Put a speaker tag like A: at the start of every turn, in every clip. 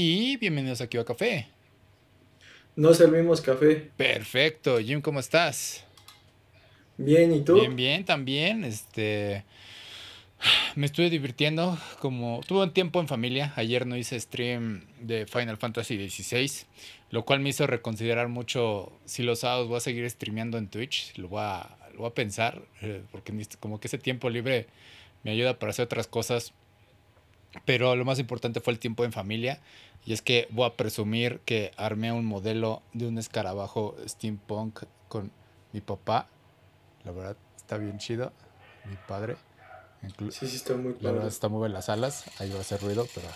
A: y bienvenidos aquí a Café.
B: No servimos café.
A: Perfecto, Jim, ¿cómo estás?
B: Bien, ¿y tú?
A: Bien, bien, también. Este, me estuve divirtiendo, como tuve un tiempo en familia. Ayer no hice stream de Final Fantasy XVI, lo cual me hizo reconsiderar mucho si los sábados voy a seguir streameando en Twitch. Lo voy a, lo voy a pensar, eh, porque como que ese tiempo libre me ayuda para hacer otras cosas. Pero lo más importante fue el tiempo en familia. Y es que voy a presumir que armé un modelo de un escarabajo steampunk con mi papá. La verdad, está bien chido. Mi padre.
B: sí, sí, está muy
A: padre. La verdad, está muy bien las alas. Ahí va a hacer ruido, pero.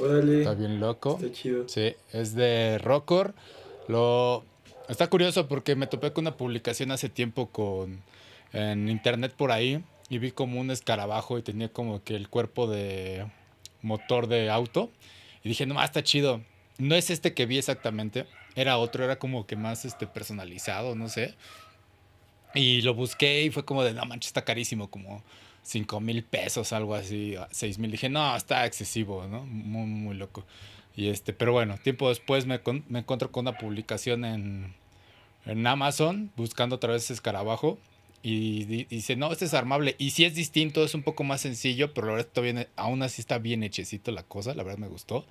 B: Órale.
A: Está bien loco.
B: Está chido.
A: Sí, es de Rockor. Lo. Está curioso porque me topé con una publicación hace tiempo con en internet por ahí y vi como un escarabajo y tenía como que el cuerpo de motor de auto y dije, no, está chido. No es este que vi exactamente, era otro, era como que más este, personalizado, no sé. Y lo busqué y fue como de, no manches, está carísimo, como 5 mil pesos, algo así, 6 mil. Dije, no, está excesivo, ¿no? Muy, muy loco. Y este, pero bueno, tiempo después me, me encuentro con una publicación en, en Amazon buscando otra vez escarabajo. Y, dice, no, este es armable. Y si es distinto, es un poco más sencillo, pero la verdad todavía, aún así está bien hechecito la cosa, la verdad me gustó.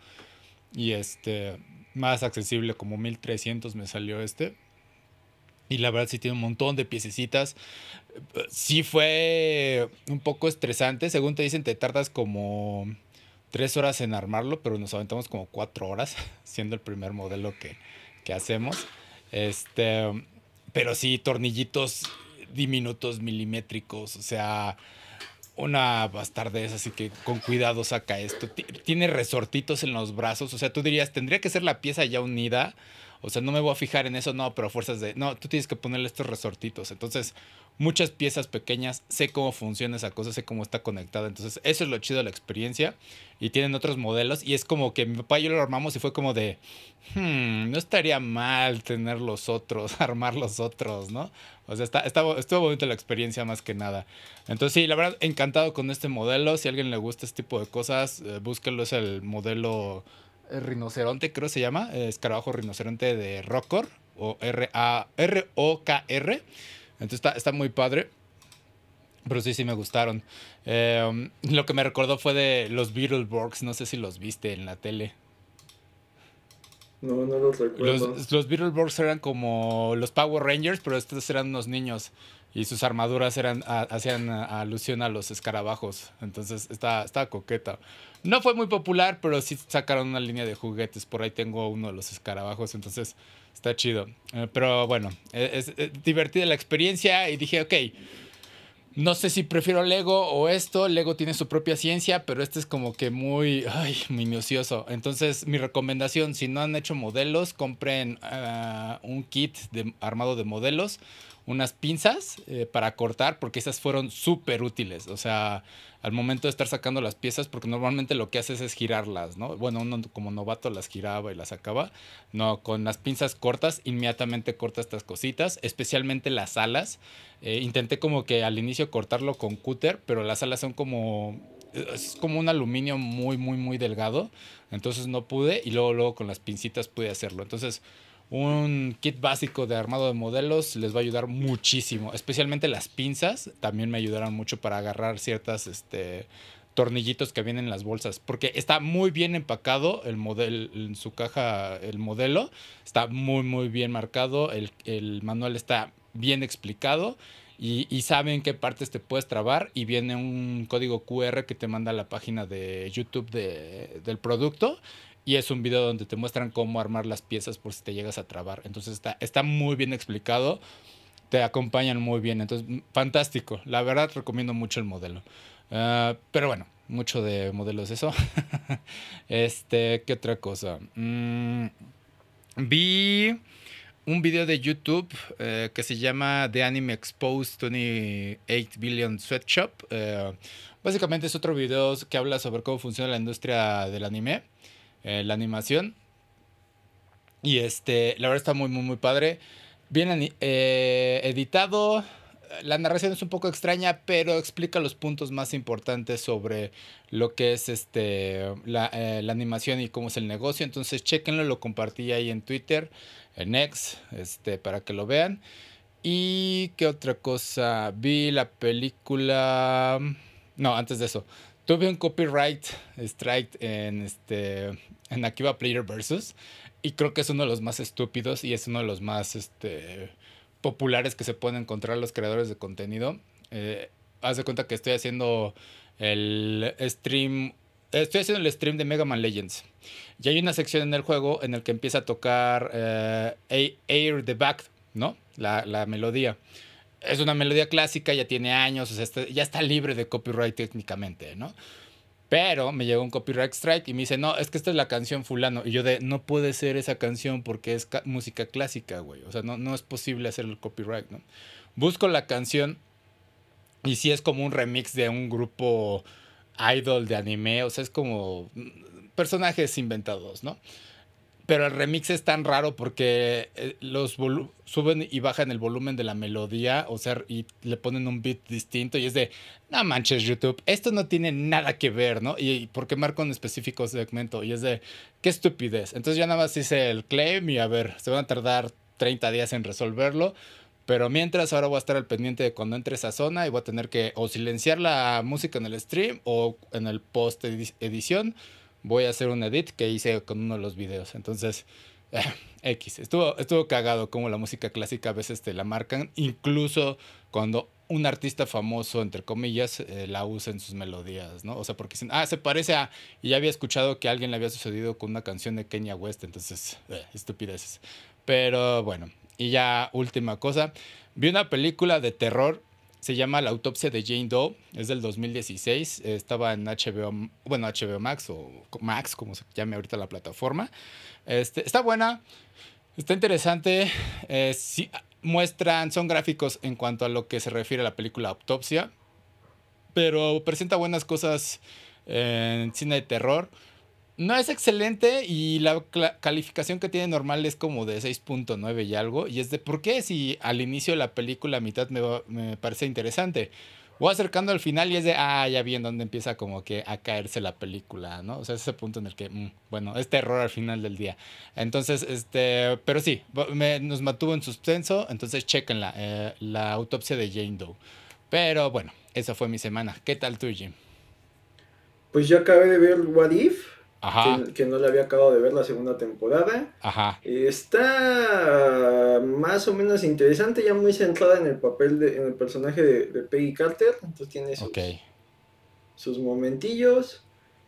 A: Y este, más accesible, como 1300 me salió este. Y la verdad sí tiene un montón de piececitas. Sí fue un poco estresante, según te dicen, te tardas como tres horas en armarlo, pero nos aventamos como cuatro horas, siendo el primer modelo que, que hacemos. Este, pero sí, tornillitos diminutos milimétricos, o sea, una bastardez, así que con cuidado saca esto. Tiene resortitos en los brazos, o sea, tú dirías, tendría que ser la pieza ya unida, o sea, no me voy a fijar en eso, no, pero fuerzas de, no, tú tienes que ponerle estos resortitos, entonces muchas piezas pequeñas, sé cómo funciona esa cosa, sé cómo está conectada, entonces eso es lo chido de la experiencia. Y tienen otros modelos. Y es como que mi papá y yo lo armamos y fue como de, hmm, no estaría mal tener los otros, armar los otros, ¿no? O sea, está, estuvo bonita la experiencia más que nada. Entonces sí, la verdad, encantado con este modelo, si a alguien le gusta este tipo de cosas, eh, búsquenlo, es el modelo eh, rinoceronte, creo que se llama, escarabajo rinoceronte de Rockor o R-A-R-O-K-R. Entonces está, muy padre. Pero sí, sí me gustaron. Em, lo que me recordó fue de los Beetleborgs. No sé si los viste en la tele.
B: No, no los recuerdo.
A: Los, los Beetleborgs eran como los Power Rangers, pero estos eran unos niños. Y sus armaduras eran, hacían alusión a los escarabajos. Entonces estaba, estaba coqueta. No fue muy popular, pero sí sacaron una línea de juguetes. Por ahí tengo uno de los escarabajos. Entonces Está chido. Eh, pero bueno, e, es, divertida la experiencia y dije, ok, no sé si prefiero Lego o esto. Lego tiene su propia ciencia, pero este es como que muy ay, minucioso. Entonces, mi recomendación, si no han hecho modelos, compren ah, un kit de armado de modelos unas pinzas eh, para cortar, porque esas fueron súper útiles. O sea, al momento de estar sacando las piezas, porque normalmente lo que haces es girarlas, ¿no? Bueno, uno como novato las giraba y las sacaba. No, con las pinzas cortas, inmediatamente corta estas cositas, especialmente las alas. Eh, intenté como que al inicio cortarlo con cúter, pero las alas son como es como un aluminio muy, muy, muy delgado. Entonces no pude y luego, luego con las pincitas pude hacerlo. Entonces un kit básico de armado de modelos les va a ayudar muchísimo. Especialmente las pinzas también me ayudarán mucho para agarrar ciertas este, tornillitos que vienen en las bolsas. Porque está muy bien empacado el modelo, en su caja el modelo. Está muy, muy bien marcado. El, manual está bien explicado. Y, y, saben qué partes te puedes trabar. Y viene un código QR que te manda a la página de YouTube de, del producto y es un video donde te muestran cómo armar las piezas por si te llegas a trabar. Entonces está, está muy bien explicado, te acompañan muy bien, entonces fantástico. La verdad recomiendo mucho el modelo. Ah, pero bueno, mucho de modelos eso. este, ¿qué otra cosa? Mm, vi un video de YouTube eh, que se llama The Anime Exposed 28 Billion Sweatshop. Eh, básicamente es otro video que habla sobre cómo funciona la industria del anime. Eh, la animación. Y este, la verdad está muy, muy, muy padre. Bien eh, editado. la narración es un poco extraña, pero explica los puntos más importantes sobre lo que es este la, eh, la animación y cómo es el negocio. Entonces, chequenlo, lo compartí ahí en Twitter, en X, este, para que lo vean. Y qué otra cosa, vi la película. No, antes de eso. Tuve un copyright strike en este en Akiva Player Versus y creo que es uno de los más estúpidos y es uno de los más este populares que se pueden encontrar los creadores de contenido. Eh, haz de cuenta que estoy haciendo el stream. Estoy haciendo el stream de Mega Man Legends. Y hay una sección en el juego en el que empieza a tocar eh, Air the Back, ¿no? La, la, melodía. Es una melodía clásica, ya tiene años, o sea, ya está libre de copyright técnicamente, ¿no? Pero me llegó un copyright strike y me dice, no, es que esta es la canción fulano. Y yo de, no puede ser esa canción porque es música clásica, güey. O sea, no, no es posible hacer el copyright, ¿no? Busco la canción y sí es como un remix de un grupo idol de anime. O sea, es como mm, personajes inventados, ¿no? Pero el remix es tan raro porque eh, los suben y bajan el volumen de la melodía, o sea, y le ponen un beat distinto y es de, no manches YouTube, esto no tiene nada que ver, ¿no? Y, porque marco un específico segmento y es de, qué estupidez. Entonces ya nada más hice el claim y a ver, se van a tardar 30 días en resolverlo. Pero mientras ahora voy a estar al pendiente de cuando entre esa zona y voy a tener que o silenciar la música en el stream o en el post edición voy a hacer un edit que hice con uno de los videos. Entonces, X. Estuvo, estuvo cagado como la música clásica a veces te la marcan, incluso cuando un artista famoso, entre comillas, eh, la usa en sus melodías, ¿no? O sea, porque dicen, ah, se parece a... Y ya había escuchado que a alguien le había sucedido con una canción de Kenya West, entonces, eh, estupideces. Pero bueno, y ya última cosa, vi una película de terror se llama La autopsia de Jane Doe, es del 2016, estaba en HBO, bueno, HBO Max o Max, como se llame ahorita la plataforma. Este, está buena, está interesante, eh, muestran, son gráficos en cuanto a lo que se refiere a la película Autopsia, pero presenta buenas cosas en cine de terror. No es excelente y la calificación que tiene normal es como de 6.9 y algo. Y es de por qué si al inicio de la película a mitad me, me, parece interesante. Voy acercando al final y es de, ah, ya vi en dónde empieza como que a caerse la película, ¿no? O sea, ese punto en el que, mm, bueno, es terror al final del día. Entonces, este, pero sí, me, nos mantuvo en suspenso, entonces chequenla, eh, la autopsia de Jane Doe. Pero bueno, esa fue mi semana. ¿Qué tal tú, Jim?
B: Pues yo acabé de ver What If. Que, no le había acabado de ver la segunda temporada.
A: Ajá.
B: Está más o menos interesante, ya muy centrada en el papel, de, en el personaje de, Peggy Carter. Entonces tiene sus, sus momentillos.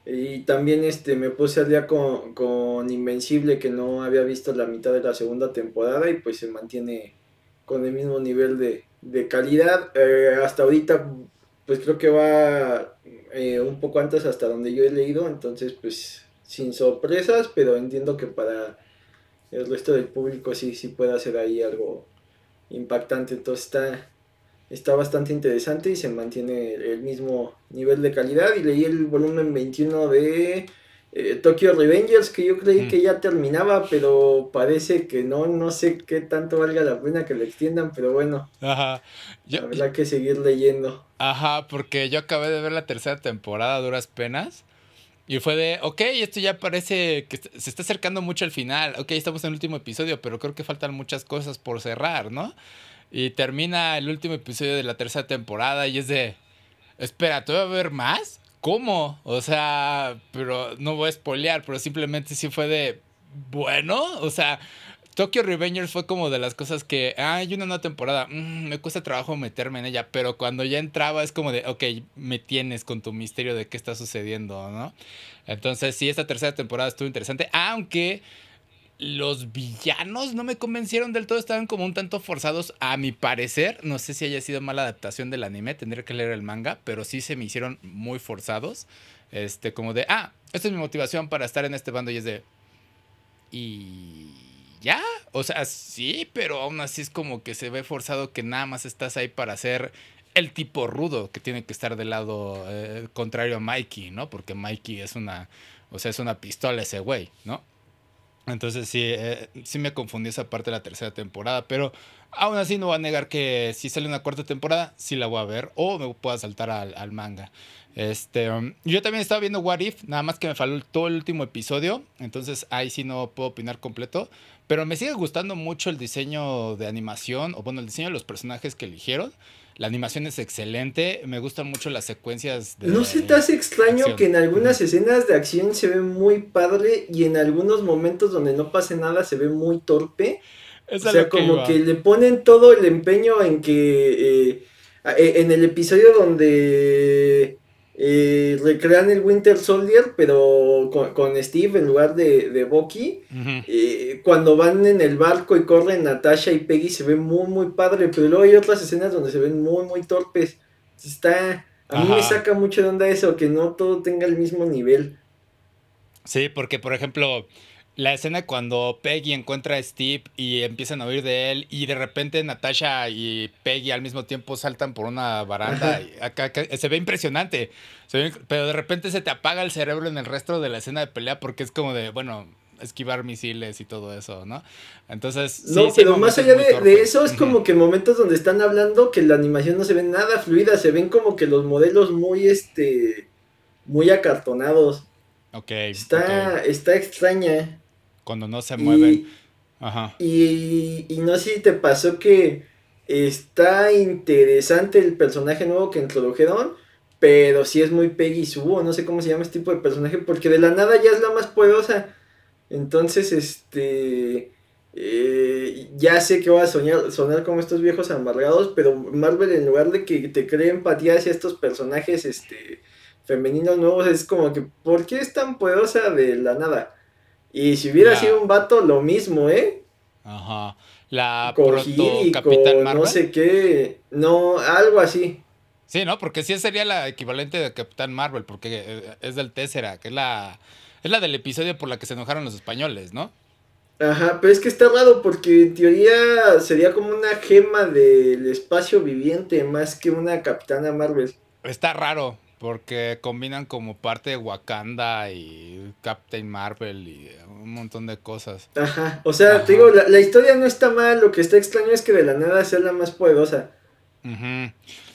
B: Y también este, me puse al día con, con, Invencible, que no había visto la mitad de la segunda temporada y pues se mantiene con el mismo nivel de, de calidad. Eh, hasta ahorita, pues creo que va eh, un poco antes hasta donde yo he leído, entonces pues sin sorpresas, pero entiendo que para el resto del público sí, sí puede hacer ahí algo impactante, entonces está, está bastante interesante y se mantiene el mismo nivel de calidad. Y leí el volumen 21 de eh, Tokyo Revengers que yo creí que ya terminaba, pero parece que no, no sé qué tanto valga la pena que lo extiendan, pero bueno.
A: Ajá.
B: Habrá que seguir leyendo.
A: Ajá, porque yo acabé de ver la tercera temporada a duras penas. Y fue de, ok, esto ya parece que se está acercando mucho al final. Ok, estamos en el último episodio, pero creo que faltan muchas cosas por cerrar, ¿no? Y termina el último episodio de la tercera temporada y es de, espera, ¿te voy a ver más? ¿Cómo? O sea, pero no voy a spoilear, pero simplemente sí fue de, bueno, o sea, Tokyo Revengers fue como de las cosas que, ah, hay una nueva temporada, mm, me cuesta trabajo meterme en ella, pero cuando ya entraba es como de, ok, me tienes con tu misterio de qué está sucediendo, ¿no? Entonces sí, esta tercera temporada estuvo interesante, aunque los villanos no me convencieron del todo, estaban como un tanto forzados a mi parecer. No sé si haya sido mala adaptación del anime, tendría que leer el manga, pero sí se me hicieron muy forzados. Este, como de, ah, esta es mi motivación para estar en este bando y es de... Y... Ya, o sea, sí, pero aún así es como que se ve forzado que nada más estás ahí para ser el tipo rudo que tiene que estar del lado eh, contrario a Mikey, ¿no? Porque Mikey es una, o sea, es una pistola ese güey, ¿no? Entonces sí, eh, sí me confundí esa parte de la tercera temporada, pero aún así no voy a negar que si sale una cuarta temporada, sí la voy a ver o me puedo saltar al, manga. Este, um, yo también estaba viendo What If, nada más que me faltó el último episodio, entonces ahí sí no puedo opinar completo, pero me sigue gustando mucho el diseño de animación, o bueno, el diseño de los personajes que eligieron. La animación es excelente, me gustan mucho las secuencias
B: de... ¿No se te hace extraño que en algunas escenas de acción se ve muy padre y en algunos momentos donde no pase nada se ve muy torpe? o sea, como que le ponen todo el empeño en que... Eh, eh, en el episodio donde eh, recrean el Winter Soldier, pero con, Steve en lugar de, de Bucky. Eh, cuando van en el barco y corren Natasha y Peggy se ve muy, muy padre, pero luego hay otras escenas donde se ven muy, muy torpes. Está... A mí me saca mucho de onda eso, que no todo tenga el mismo nivel.
A: Sí, porque por ejemplo, la escena cuando Peggy encuentra a Steve y empiezan a oír de él y de repente Natasha y Peggy al mismo tiempo saltan por una baranda. Y acá, se ve impresionante, pero de repente se te apaga el cerebro en el resto de la escena de pelea porque es como de, bueno, esquivar misiles y todo eso, ¿no? Entonces...
B: No, pero más allá de, eso es como que momentos donde están hablando que la animación no se ve nada fluida, se ven como que los modelos muy, este, muy acartonados.
A: Ok.
B: Está, está extraña.
A: Cuando no se mueven. Y,
B: Ajá. Y, no sé si te pasó que está interesante el personaje nuevo que introdujeron, pero sí es muy Peggy Sue, no sé cómo se llama este tipo de personaje, porque de la nada ya es la más poderosa. Entonces, este... Eh, ya sé que va a soñar, sonar como estos viejos amargados, pero Marvel en lugar de que te cree empatía hacia estos personajes este, femeninos nuevos, es como que, ¿por qué es tan poderosa de la nada? Y si hubiera sido un vato, lo mismo, ¿eh?
A: Ajá. La proto Capitán
B: Marvel. No sé qué. No, algo así.
A: Sí, ¿no? Porque sí sería la equivalente de Capitán Marvel, porque eh, es del Tessera, que es la, es la del episodio por la que se enojaron los españoles, ¿no?
B: Ajá, pero es que está raro porque en teoría sería como una gema del espacio viviente más que una Capitana Marvel.
A: Está raro, porque combinan como parte de Wakanda y Captain Marvel y un montón de cosas.
B: Ajá, o sea, te digo, la, historia no está mal, lo que está extraño es que de la nada sea la más poderosa.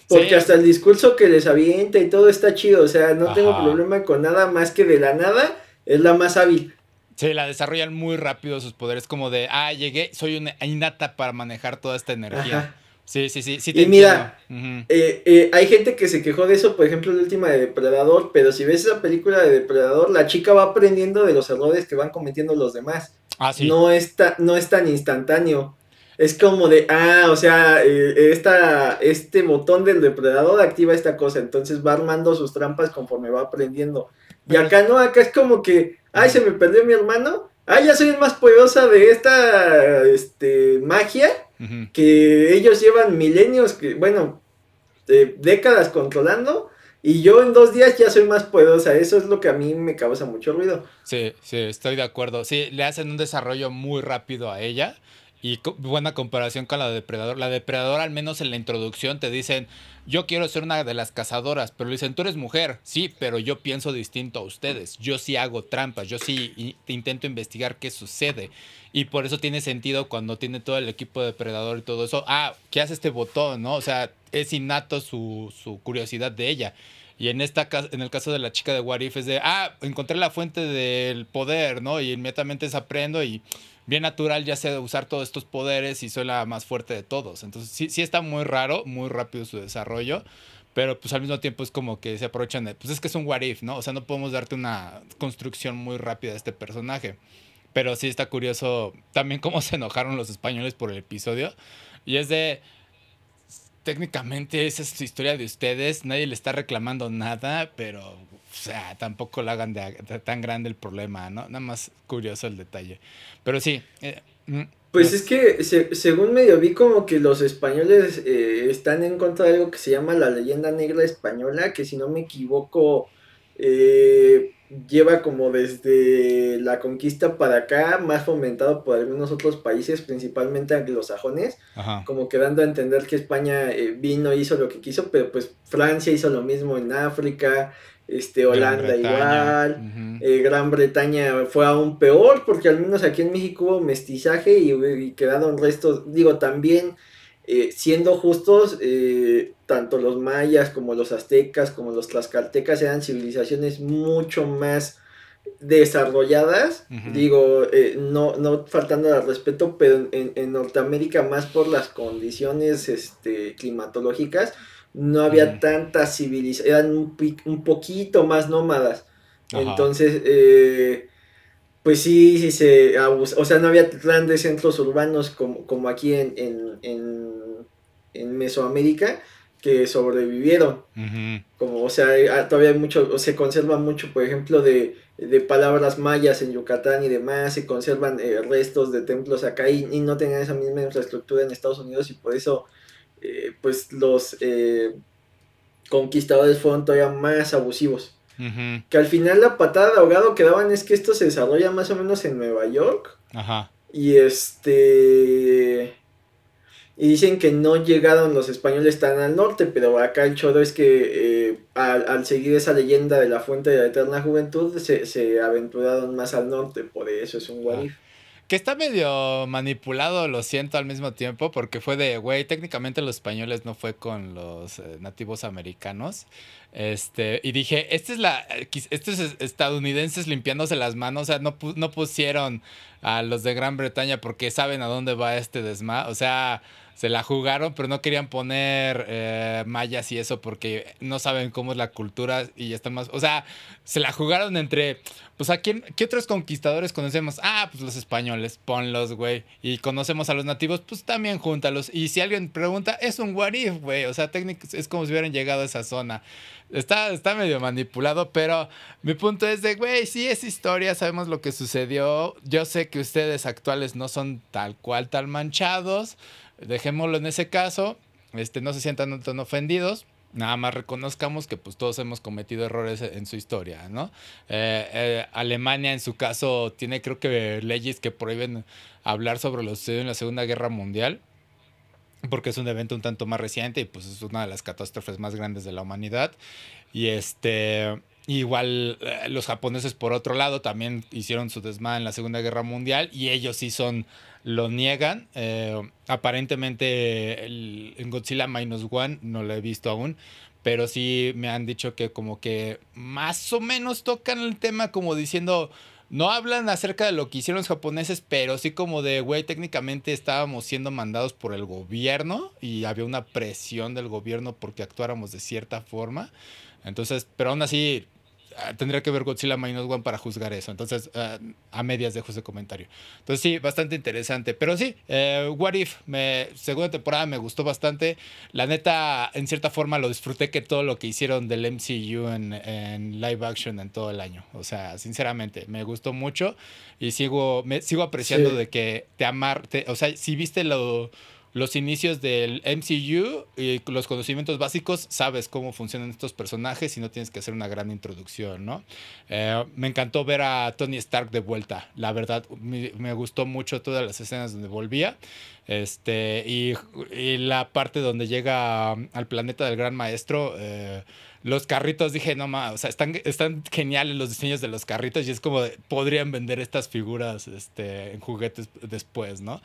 B: Porque hasta el discurso que les avienta y todo está chido, o sea, no tengo problema con nada más que de la nada es la más hábil.
A: Sí, la desarrollan muy rápido sus poderes, como de, ah, llegué, soy una innata para manejar toda esta energía. Sí, sí, sí. sí
B: y mira, eh, eh, hay gente que se quejó de eso, por ejemplo, la última de Depredador, pero si ves esa película de Depredador, la chica va aprendiendo de los errores que van cometiendo los demás.
A: Ah, sí.
B: No es, no es tan instantáneo. Es como de, ah, o sea, eh, esta, este botón del depredador activa esta cosa, entonces va armando sus trampas conforme va aprendiendo. Y acá no, acá es como que, ay, se me perdió mi hermano, ay, ya soy más poderosa de esta este, magia que ellos llevan milenios, que, bueno, décadas controlando. Y yo en dos días ya soy más poderosa. Eso es lo que a mí me causa mucho ruido.
A: Sí, sí, estoy de acuerdo. Sí, le hacen un desarrollo muy rápido a ella. Y buena comparación con la de Depredador. La Depredador, al menos en la introducción, te dicen, yo quiero ser una de las cazadoras, pero le dicen, tú eres mujer, sí, pero yo pienso distinto a ustedes. Yo sí hago trampas, yo sí intento investigar qué sucede. Y por eso tiene sentido cuando tiene todo el equipo de Depredador y todo eso. Ah, ¿qué hace este botón? ¿No? O sea, es innato su, su curiosidad de ella. Y en, esta, en el caso de la chica de Warif es de, ah, encontré la fuente del poder, ¿no? Y inmediatamente se aprendo y bien natural ya sé usar todos estos poderes y soy la más fuerte de todos. Entonces sí, sí está muy raro, muy rápido su desarrollo, pero pues al mismo tiempo es como que se aprovechan de, pues es que es un what if, ¿no? O sea, no podemos darte una construcción muy rápida de este personaje. Pero sí está curioso también cómo se enojaron los españoles por el episodio. Y es de, técnicamente esa es su historia de ustedes, nadie le está reclamando nada, pero o sea, tampoco lo hagan de, tan grande el problema, ¿no? Nada más curioso el detalle. Pero sí. Eh,
B: mm, pues es que según medio vi como que los españoles eh, están en contra de algo que se llama la leyenda negra española, que si no me equivoco eh, lleva como desde la conquista para acá, más fomentado por algunos otros países, principalmente anglosajones, como que dando a entender que España vino, hizo lo que quiso, pero pues Francia hizo lo mismo en África, este, Holanda igual, eh, Gran Bretaña fue aún peor porque al menos aquí en México hubo mestizaje y, quedaron restos, digo, también eh, siendo justos, eh, tanto los mayas como los aztecas como los tlaxcaltecas eran civilizaciones mucho más desarrolladas, digo, no, no faltando al respeto, pero en, en, Norteamérica más por las condiciones este, climatológicas, no había tanta civilización, eran un, poquito más nómadas. Entonces, eh, pues sí, sí se o sea, no había grandes centros urbanos como, como aquí en, en, en, Mesoamérica que sobrevivieron. Como, o sea, ah, todavía hay mucho, o se conserva mucho, por ejemplo, de, palabras mayas en Yucatán y demás, se conservan eh, restos de templos acá y, y, no tenían esa misma infraestructura en Estados Unidos y por eso eh, pues los eh, conquistadores fueron todavía más abusivos. Que al final la patada de ahogado que daban es que esto se desarrolla más o menos en Nueva York. Y este... Y dicen que no llegaron los españoles tan al norte, pero acá el choro es que eh, al, seguir esa leyenda de la fuente de la eterna juventud, se, aventuraron más al norte, por eso es un guarif.
A: Que está medio manipulado, lo siento al mismo tiempo, porque fue de, güey, técnicamente los españoles no fue con los eh, nativos americanos. Este, y dije, esta es la, estos estadounidenses limpiándose las manos, o sea, no, no pusieron a los de Gran Bretaña porque saben a dónde va este desma, o sea, se la jugaron, pero no querían poner eh, mayas y eso porque no saben cómo es la cultura y están más. O sea, se la jugaron entre. Pues a quién, ¿qué otros conquistadores conocemos? Ah, pues los españoles, ponlos, güey. Y conocemos a los nativos, pues también júntalos. Y si alguien pregunta, es un what if, güey. O sea, técnico, es como si hubieran llegado a esa zona. Está, está medio manipulado, pero mi punto es de, güey, sí es historia, sabemos lo que sucedió. Yo sé que ustedes actuales no son tal cual, tal manchados dejémoslo en ese caso, este, no se sientan tan ofendidos. Nada más reconozcamos que pues todos hemos cometido errores en su historia, ¿no? Eh, eh, Alemania en su caso tiene creo que leyes que prohíben hablar sobre lo sucedido en la Segunda Guerra Mundial, porque es un evento un tanto más reciente y pues es una de las catástrofes más grandes de la humanidad. Y este, igual eh, los japoneses por otro lado también hicieron su desmadre en la Segunda Guerra Mundial y ellos sí son lo niegan. Eh, aparentemente en Godzilla Minus One no lo he visto aún, pero sí me han dicho que como que más o menos tocan el tema como diciendo, no hablan acerca de lo que hicieron los japoneses, pero sí como de, güey, técnicamente estábamos siendo mandados por el gobierno y había una presión del gobierno porque actuáramos de cierta forma. Entonces, pero aún así tendría que ver Godzilla Minus One para juzgar eso. Entonces, ah, a medias dejo ese comentario. Entonces, sí, bastante interesante. Pero sí, eh, What If, me, segunda temporada me gustó bastante. La neta, en cierta forma, lo disfruté que todo lo que hicieron del MCU en, live action en todo el año. O sea, sinceramente, me gustó mucho y sigo, me, sigo apreciando de que te amar, o sea, si viste lo los inicios del MCU y los conocimientos básicos, sabes cómo funcionan estos personajes y no tienes que hacer una gran introducción, ¿no? Eh, me encantó ver a Tony Stark de vuelta, la verdad, me, gustó mucho todas las escenas donde volvía. Este, y, la parte donde llega al planeta del gran maestro, eh, los carritos, dije, no más, o sea, están, están geniales los diseños de los carritos y es como, podrían vender estas figuras este, en juguetes después, ¿no?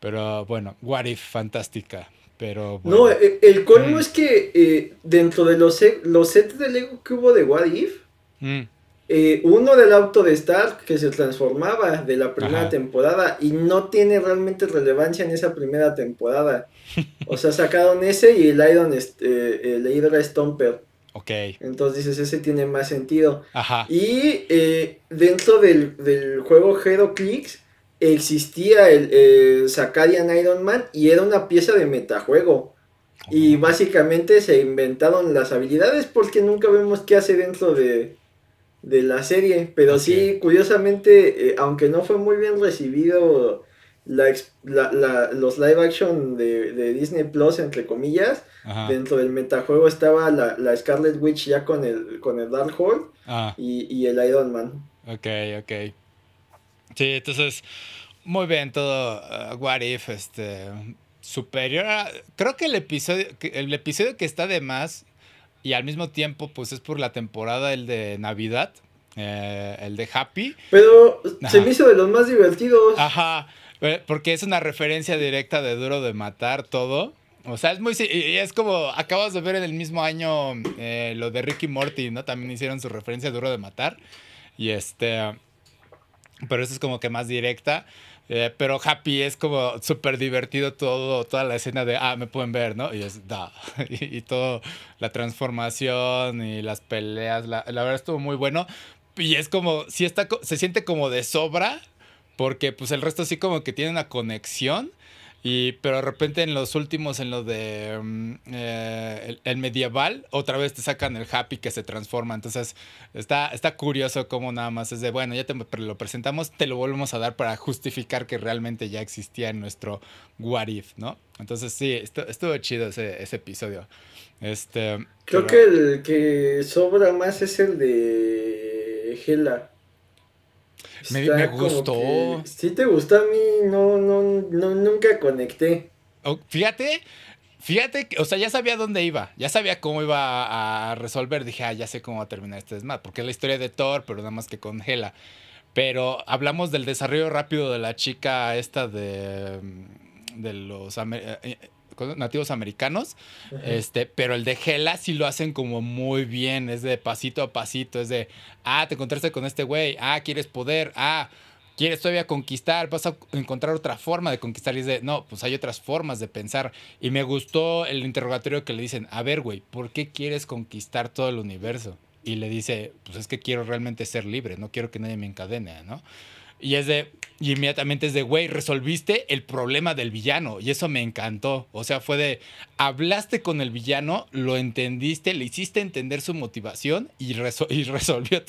A: Pero bueno, What If, fantástica. Pero
B: No, eh, el, colmo mm. es que eh, dentro de los, los sets de Lego que hubo de What If, mm. eh, uno del auto de Stark que se transformaba de la primera temporada y no tiene realmente relevancia en esa primera temporada. o sea, sacaron ese y el Iron, este, el Hydra Stomper.
A: Ok.
B: Entonces dices, ese tiene más sentido. Ajá. Y dentro del, del juego Hero Clicks existía el, el Iron Man y era una pieza de metajuego. Y básicamente se inventaron las habilidades porque nunca vemos qué hace dentro de, la serie. Pero sí, curiosamente, eh, aunque no fue muy bien recibido la, los live action de, Disney Plus, entre comillas, dentro del metajuego estaba la, Scarlet Witch ya con el, con el Darkhold ah. y, y el Iron Man.
A: Ok, ok. Sí, entonces, muy bien todo uh, What If, este, superior. creo que el episodio, el episodio que está de más, y al mismo tiempo, pues es por la temporada el de Navidad, eh, el de Happy.
B: Pero se me hizo de los más divertidos.
A: Ajá, eh, porque es una referencia directa de Duro de Matar, todo. O sea, es muy. Es como. Acabas de ver en el mismo año eh, lo de Ricky Morty, ¿no? También hicieron su referencia a Duro de Matar. Y este. Pero eso es como que más directa. Eh, pero Happy es como súper divertido todo, toda la escena de, ah, me pueden ver, ¿no? Y es, da. y, todo, la transformación y las peleas, la, la, verdad estuvo muy bueno. Y es como, si está, se siente como de sobra, porque pues el resto sí como que tiene una conexión. Y, pero de repente en los últimos, en lo de mm, eh, el, medieval, otra vez te sacan el happy que se transforma. Entonces está, está curioso cómo nada más es de, bueno, ya te lo presentamos, te lo volvemos a dar para justificar que realmente ya existía en nuestro What If, ¿no? Entonces sí, estuvo, chido ese, ese episodio. Este,
B: Creo que el que sobra más es el de Hela.
A: Me, gustó.
B: Si te gustó a mí, no, no, no, nunca conecté.
A: Oh, fíjate, fíjate, o sea, ya sabía dónde iba, ya sabía cómo iba a resolver. Dije, ah, ya sé cómo va a terminar este desmadre, porque es la historia de Thor, pero nada más que congela. Pero hablamos del desarrollo rápido de la chica esta de, de los eh, nativos americanos, este, pero el de Gela sí lo hacen como muy bien, es de pasito a pasito, es de, ah, te encontraste con este güey, ah, quieres poder, ah, quieres todavía conquistar, vas a encontrar otra forma de conquistar y es de, no, pues hay otras formas de pensar. Y me gustó el interrogatorio que le dicen, a ver, güey, ¿por qué quieres conquistar todo el universo? Y le dice, pues es que quiero realmente ser libre, no quiero que nadie me encadene, ¿no? Y es de, inmediatamente es de, güey, resolviste el problema del villano. Y eso me encantó. O sea, fue de, hablaste con el villano, lo entendiste, le hiciste entender su motivación y, y resolvió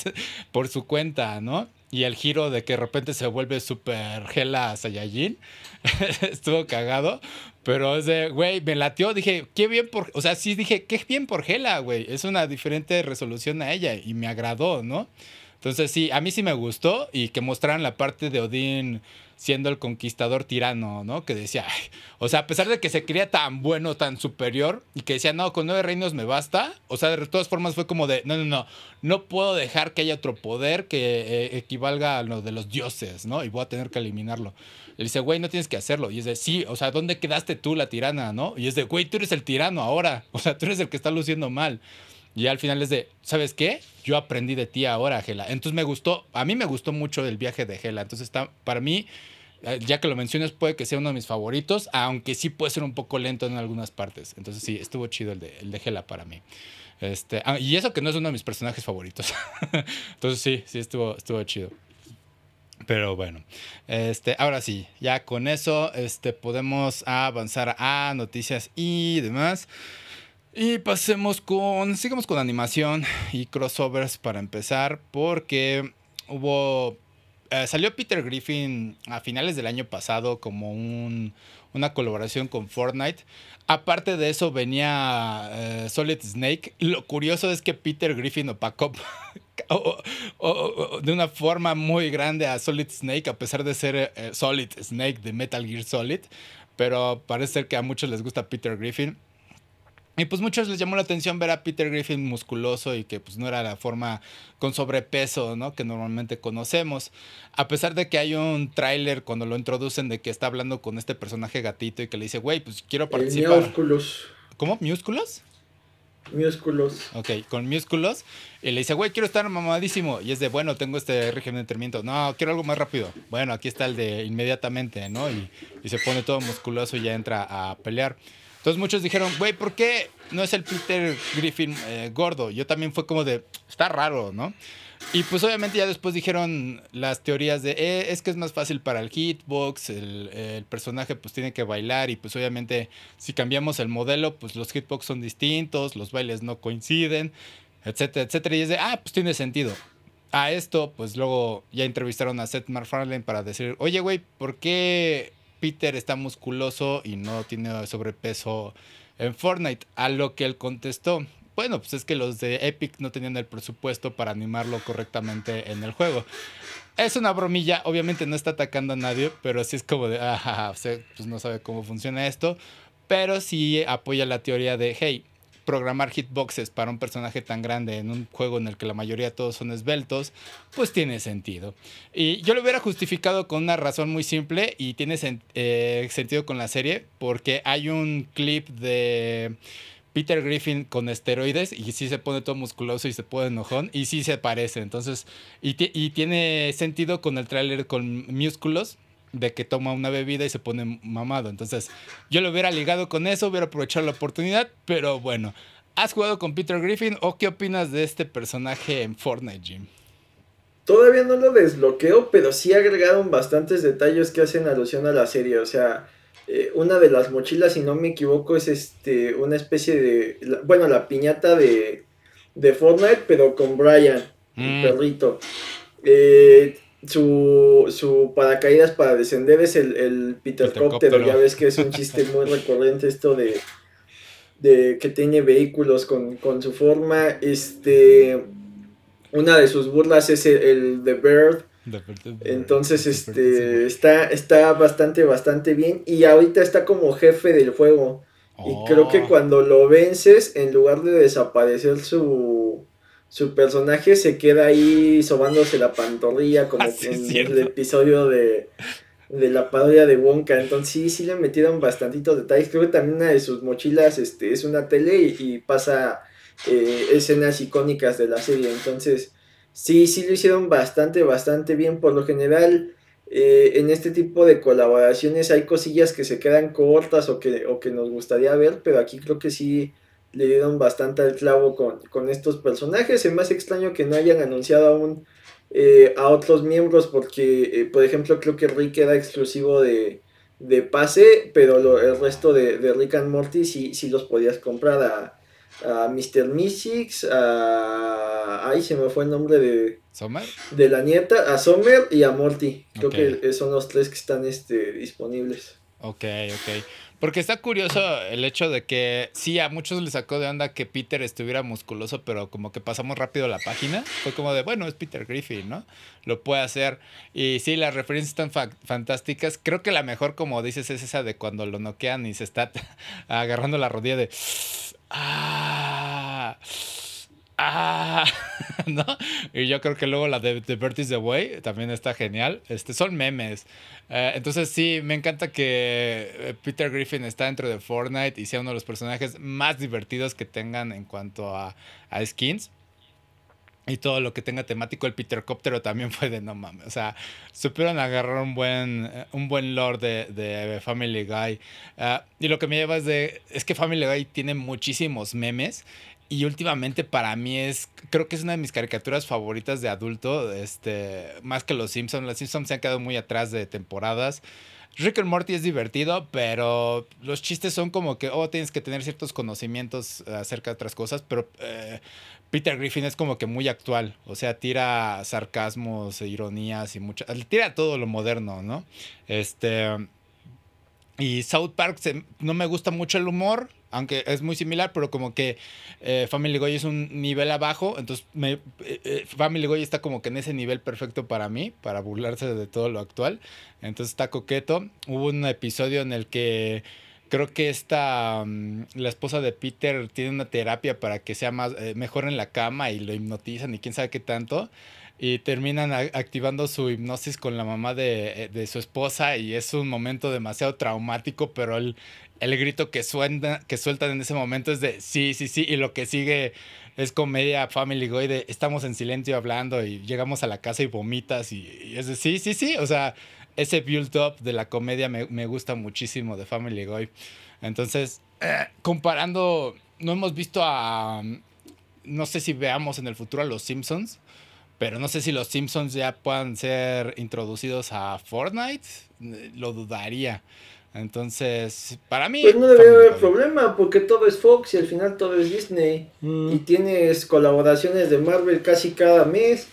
A: por su cuenta, ¿no? Y el giro de que de repente se vuelve súper Gela Saiyajin. Estuvo cagado. Pero es de, güey, me latió. Dije, qué bien por. O sea, sí dije, qué bien por Gela, güey. Es una diferente resolución a ella y me agradó, ¿no? Entonces sí, a mí sí me gustó y que mostraran la parte de Odín siendo el conquistador tirano, ¿no? Que decía, o sea, a pesar de que se creía tan bueno, tan superior, y que decía, no, con nueve reinos me basta, o sea, de todas formas fue como de, no, no, no, no puedo dejar que haya otro poder que eh, equivalga a lo de los dioses, ¿no? Y voy a tener que eliminarlo. Le dice, güey, no tienes que hacerlo. Y es de, sí, o sea, ¿dónde quedaste tú, la tirana, no? Y es de, güey, tú eres el tirano ahora, o sea, tú eres el que está luciendo mal. Y al final es de, ¿sabes qué? Yo aprendí de ti ahora, Gela. Entonces me gustó, a mí me gustó mucho el viaje de Gela. Entonces está, para mí, eh, ya que lo mencionas, puede que sea uno de mis favoritos, aunque sí puede ser un poco lento en algunas partes. Entonces sí, estuvo chido el de, el de Gela para mí. Este, ah, y eso que no es uno de mis personajes favoritos. Entonces sí, sí estuvo, estuvo chido. Pero bueno, este, ahora sí, ya con eso este, podemos avanzar a noticias y demás. Y pasemos con, sigamos con animación y crossovers para empezar, porque hubo, eh, salió Peter Griffin a finales del año pasado como un, una colaboración con Fortnite. Aparte de eso venía eh, Solid Snake. Lo curioso es que Peter Griffin opacó de una forma muy grande a Solid Snake, a pesar de ser eh, Solid Snake de Metal Gear Solid. Pero parece ser que a muchos les gusta Peter Griffin. Y pues muchos les llamó la atención ver a Peter Griffin musculoso y que pues no era la forma con sobrepeso, ¿no? Que normalmente conocemos. A pesar de que hay un tráiler cuando lo introducen de que está hablando con este personaje gatito y que le dice, güey, pues quiero eh, participar. músculos. ¿Cómo? ¿Músculos?
B: Músculos.
A: Ok, con músculos. Y le dice, güey, quiero estar mamadísimo. Y es de, bueno, tengo este régimen de entrenamiento. No, quiero algo más rápido. Bueno, aquí está el de inmediatamente, ¿no? Y, y se pone todo musculoso y ya entra a pelear. Entonces muchos dijeron, güey, ¿por qué no es el Peter Griffin eh, gordo? Yo también fue como de, está raro, ¿no? Y pues obviamente ya después dijeron las teorías de, eh, es que es más fácil para el hitbox, el, el, personaje pues tiene que bailar y pues obviamente si cambiamos el modelo, pues los hitbox son distintos, los bailes no coinciden, etcétera, etcétera. Y es de, ah, pues tiene sentido. A esto, pues luego ya entrevistaron a Seth MacFarlane para decir, oye, güey, ¿por qué Peter está musculoso y no tiene sobrepeso en Fortnite. A lo que él contestó, bueno, pues es que los de Epic no tenían el presupuesto para animarlo correctamente en el juego. Es una bromilla, obviamente no está atacando a nadie, pero sí es como de, ah, pues no sabe cómo funciona esto, pero sí apoya la teoría de, hey, programar hitboxes para un personaje tan grande en un juego en el que la mayoría de todos son esbeltos, pues tiene sentido. Y yo lo hubiera justificado con una razón muy simple y tiene eh, sentido con la serie, porque hay un clip de Peter Griffin con esteroides y sí se pone todo musculoso y se pone enojón y sí se parece. Entonces, y, y tiene sentido con el tráiler con músculos de que toma una bebida y se pone mamado. Entonces, yo lo hubiera ligado con eso, hubiera aprovechado la oportunidad, pero bueno. ¿Has jugado con Peter Griffin o qué opinas de este personaje en Fortnite, Jim?
B: Todavía no lo desbloqueo, pero sí agregaron bastantes detalles que hacen alusión a la serie. O sea, eh, una de las mochilas, si no me equivoco, es este una especie de. bueno, la piñata de, de Fortnite, pero con Brian, el mm. perrito. Eh, su, su paracaídas para descender es el, el Petercóptero. Ya ves que es un chiste muy recurrente esto de, de que tiene vehículos con, su forma. Este, una de sus burlas es el, The Bird. Entonces, este, está, está bastante, bastante bien. Y ahorita está como jefe del juego. Y creo que oh. cuando lo vences, en lugar de desaparecer su, su personaje se queda ahí sobándose la pantorrilla como ah, en el episodio de, la parodia de Wonka. Entonces sí, sí le metieron bastantitos detalles. Creo que también una de sus mochilas este, es una tele y, pasa eh, escenas icónicas de la serie. Entonces sí, sí lo hicieron bastante, bastante bien. Por lo general... Eh, en este tipo de colaboraciones hay cosillas que se quedan cortas o que, o que nos gustaría ver, pero aquí creo que sí le dieron bastante al clavo con, estos personajes. Es más extraño que no hayan anunciado aún eh, a otros miembros porque, eh, por ejemplo, creo que Rick era exclusivo de, pase, pero el resto de, Rick and Morty sí, sí los podías comprar a, a Mr. Mystics, a... Ay, se me fue el nombre de...
A: ¿Sommer?
B: De la nieta, a Sommer y a Morty. Creo que son los tres que están este, disponibles.
A: Ok, ok. Porque está curioso el hecho de que sí, a muchos les sacó de onda que Peter estuviera musculoso, pero como que pasamos rápido la página. Fue como de, bueno, es Peter Griffin, ¿no? Lo puede hacer. Y sí, las referencias están fantásticas. Creo que la mejor, como dices, es esa de cuando lo noquean y se está agarrando la rodilla de... Ah ah, ¿no? Y yo creo que luego la de, The Bert the Way también está genial. Este, son memes. Eh, entonces sí, me encanta que eh, Peter Griffin está dentro de Fortnite y sea uno de los personajes más divertidos que tengan en cuanto a, skins. Y todo lo que tenga temático, el Peter Cóptero también fue de no mames. O sea, supieron agarrar un buen, eh, un buen lore de, Family Guy. y lo que me lleva es de. Es que Family Guy tiene muchísimos memes. Y últimamente para mí es, creo que es una de mis caricaturas favoritas de adulto, este, más que Los Simpsons. Los Simpsons se han quedado muy atrás de temporadas. Rick and Morty es divertido, pero los chistes son como que, oh, tienes que tener ciertos conocimientos acerca de otras cosas, pero eh, Peter Griffin es como que muy actual, o sea, tira sarcasmos, e ironías y mucho, tira todo lo moderno, ¿no? Este, y South Park no me gusta mucho el humor, aunque es muy similar, pero como que eh, Family Guy es un nivel abajo, entonces eh, eh, Family Guy está como que en ese nivel perfecto para mí, para burlarse de todo lo actual, entonces está coqueto. Hubo un episodio en el que creo que esta, mm, la esposa de Peter tiene una terapia para que sea más, mejor en la cama y lo hipnotizan y quién sabe qué tanto y terminan activando su hipnosis con la mamá de, de, su esposa y es un momento demasiado traumático, pero el, el grito que, suena, que sueltan en ese momento es de sí, sí, sí, y lo que sigue es comedia Family Guy de estamos en silencio hablando y llegamos a la casa y vomitas y, es de sí, sí, sí, o sea, ese build up de la comedia me, me gusta muchísimo de Family Guy. Entonces, eh, comparando, no hemos visto a, no sé si veamos en el futuro a los Simpsons, pero no sé si los Simpsons ya puedan ser introducidos a Fortnite, lo dudaría. Entonces, para mí...
B: Pues no debería haber problema, porque todo es Fox y al final todo es Disney. Mm. Y tienes colaboraciones de Marvel casi cada mes,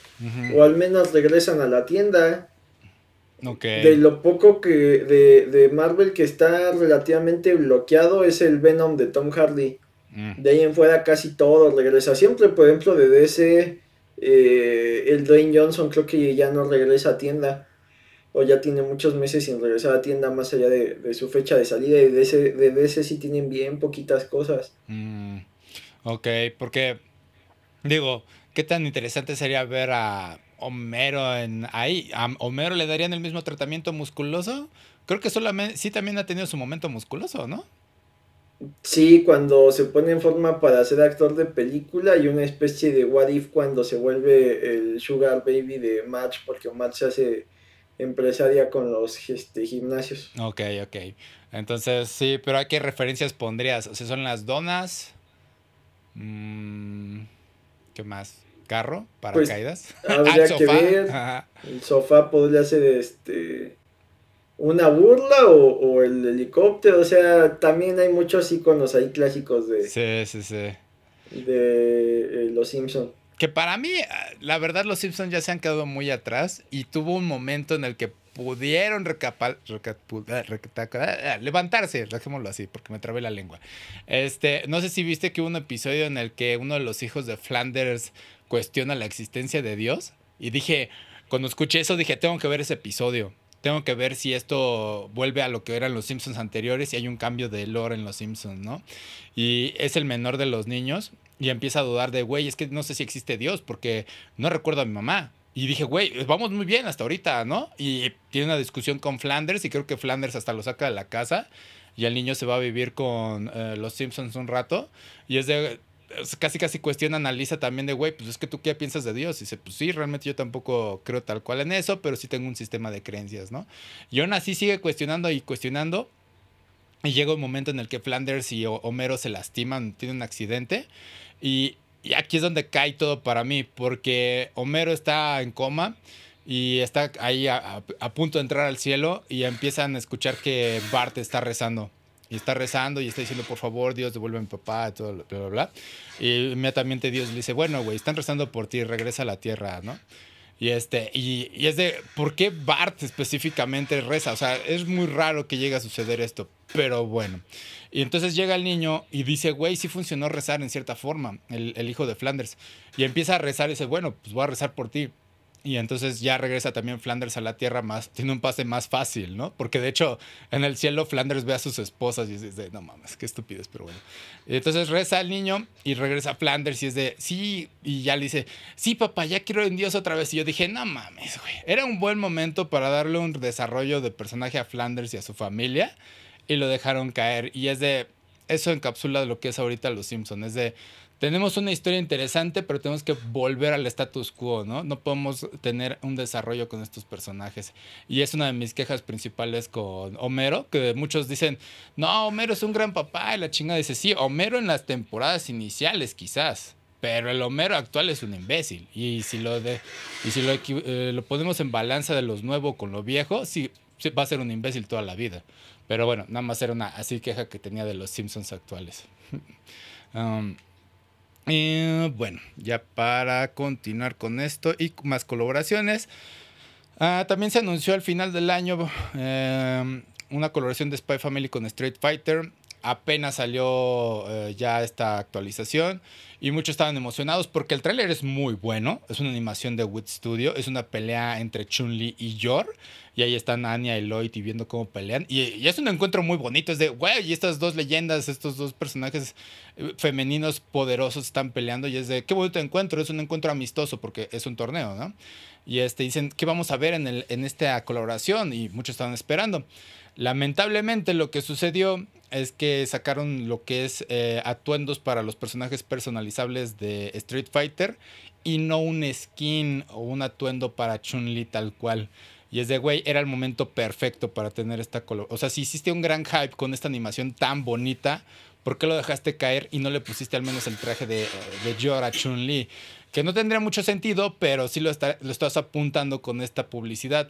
B: o al menos regresan a la tienda. Okay. De lo poco que de, de, Marvel que está relativamente bloqueado es el Venom de Tom Hardy. Mm. De ahí en fuera casi todo regresa. Siempre, por ejemplo, de DC, eh, el Dwayne Johnson creo que ya no regresa a tienda o ya tiene muchos meses sin regresar a tienda más allá de, su fecha de salida y de ese, de ese sí tienen bien poquitas cosas.
A: Mm. Ok, porque digo, ¿qué tan interesante sería ver a Homero en ahí? ¿A Homero le darían el mismo tratamiento musculoso? Creo que solamente, sí también ha tenido su momento musculoso, ¿no?
B: Sí, cuando se pone en forma para ser actor de película y una especie de what if cuando se vuelve el sugar baby de Match, porque Match se hace empresaria con los este, gimnasios.
A: Ok, ok. Entonces, sí, pero ¿a qué referencias pondrías? O sea, son las donas. Mm, ¿Qué más? ¿Carro? ¿Paracaídas? Pues, habría
B: que ver. El sofá podría ser este una burla o, el helicóptero. O sea, también hay muchos iconos ahí clásicos de.
A: Sí, sí, sí.
B: De eh, Los Simpsons.
A: Que para mí, la verdad, Los Simpsons ya se han quedado muy atrás y tuvo un momento en el que pudieron recapal, eh, levantarse, dejémoslo así, porque me trabé la lengua. Este, no sé si viste que hubo un episodio en el que uno de los hijos de Flanders cuestiona la existencia de Dios. Y dije, cuando escuché eso, dije, tengo que ver ese episodio tengo que ver si esto vuelve a lo que eran los Simpsons anteriores y hay un cambio de lore en los Simpsons, ¿no? Y es el menor de los niños y empieza a dudar de, güey, es que no sé si existe Dios porque no recuerdo a mi mamá. Y dije, güey, vamos muy bien hasta ahorita, ¿no? Y tiene una discusión con Flanders y creo que Flanders hasta lo saca de la casa y el niño se va a vivir con eh, los Simpsons un rato. Y es de, casi casi cuestiona, analiza también de, güey, pues es que tú qué piensas de Dios. Y dice, pues sí, realmente yo tampoco creo tal cual en eso, pero sí tengo un sistema de creencias, ¿no? Y aún así sigue cuestionando y cuestionando. Y llega un momento en el que Flanders y Homero se lastiman, tienen un accidente. Y, aquí es donde cae todo para mí, porque Homero está en coma y está ahí a, punto de entrar al cielo y empiezan a escuchar que Bart está rezando y está rezando y está diciendo, por favor, Dios, devuelve a mi papá, todo, bla, bla, bla. Y inmediatamente Dios le dice, bueno, güey, están rezando por ti, regresa a la tierra, ¿no? Y, este, y, y, es de, ¿por qué Bart específicamente reza? O sea, es muy raro que llegue a suceder esto, pero bueno. Y entonces llega el niño y dice, güey, sí funcionó rezar en cierta forma, el, el hijo de Flanders. Y empieza a rezar y dice, bueno, pues voy a rezar por ti. Y entonces ya regresa también Flanders a la Tierra más, tiene un pase más fácil, ¿no? Porque de hecho en el cielo Flanders ve a sus esposas y dice, no mames, qué estupidez, pero bueno. Y entonces reza al niño y regresa Flanders y es de, sí, y ya le dice, sí papá, ya quiero en Dios otra vez. Y yo dije, no mames, güey. Era un buen momento para darle un desarrollo de personaje a Flanders y a su familia y lo dejaron caer. Y es de, eso encapsula lo que es ahorita Los Simpsons, es de tenemos una historia interesante, pero tenemos que volver al status quo, ¿no? No podemos tener un desarrollo con estos personajes. Y es una de mis quejas principales con Homero, que muchos dicen, no, Homero es un gran papá, y la chinga dice, sí, Homero en las temporadas iniciales quizás. Pero el Homero actual es un imbécil. Y si lo de, y si lo, eh, lo ponemos en balanza de los nuevos con lo viejo, sí, va a ser un imbécil toda la vida. Pero bueno, nada más era una así queja que tenía de los Simpsons actuales. um, y bueno, ya para continuar con esto y más colaboraciones. Ah, también se anunció al final del año em, una colaboración de Spy Family con Street Fighter. Apenas salió eh, ya esta actualización y muchos estaban emocionados porque el tráiler es muy bueno. Es una animación de Wit Studio. Es una pelea entre Chun-Li y Yor. Y ahí están Anya y Lloyd y viendo cómo pelean. Y, es un encuentro muy bonito. Es de, güey, y estas dos leyendas, estos dos personajes eh, femeninos poderosos están peleando. Y es de, qué bonito encuentro. Es un encuentro amistoso porque es un torneo, ¿no? Y este, dicen, ¿qué vamos a ver en, el, en esta colaboración? Y muchos estaban esperando. Lamentablemente lo que sucedió es que sacaron lo que es eh, atuendos para los personajes personalizables de Street Fighter y no un skin o un atuendo para Chun-Li tal cual. Y es de, güey, era el momento perfecto para tener esta color. O sea, si hiciste un gran hype con esta animación tan bonita, ¿por qué lo dejaste caer y no le pusiste al menos el traje de, de Yora Chun-Li? Que no tendría mucho sentido, pero sí lo estás apuntando con esta publicidad.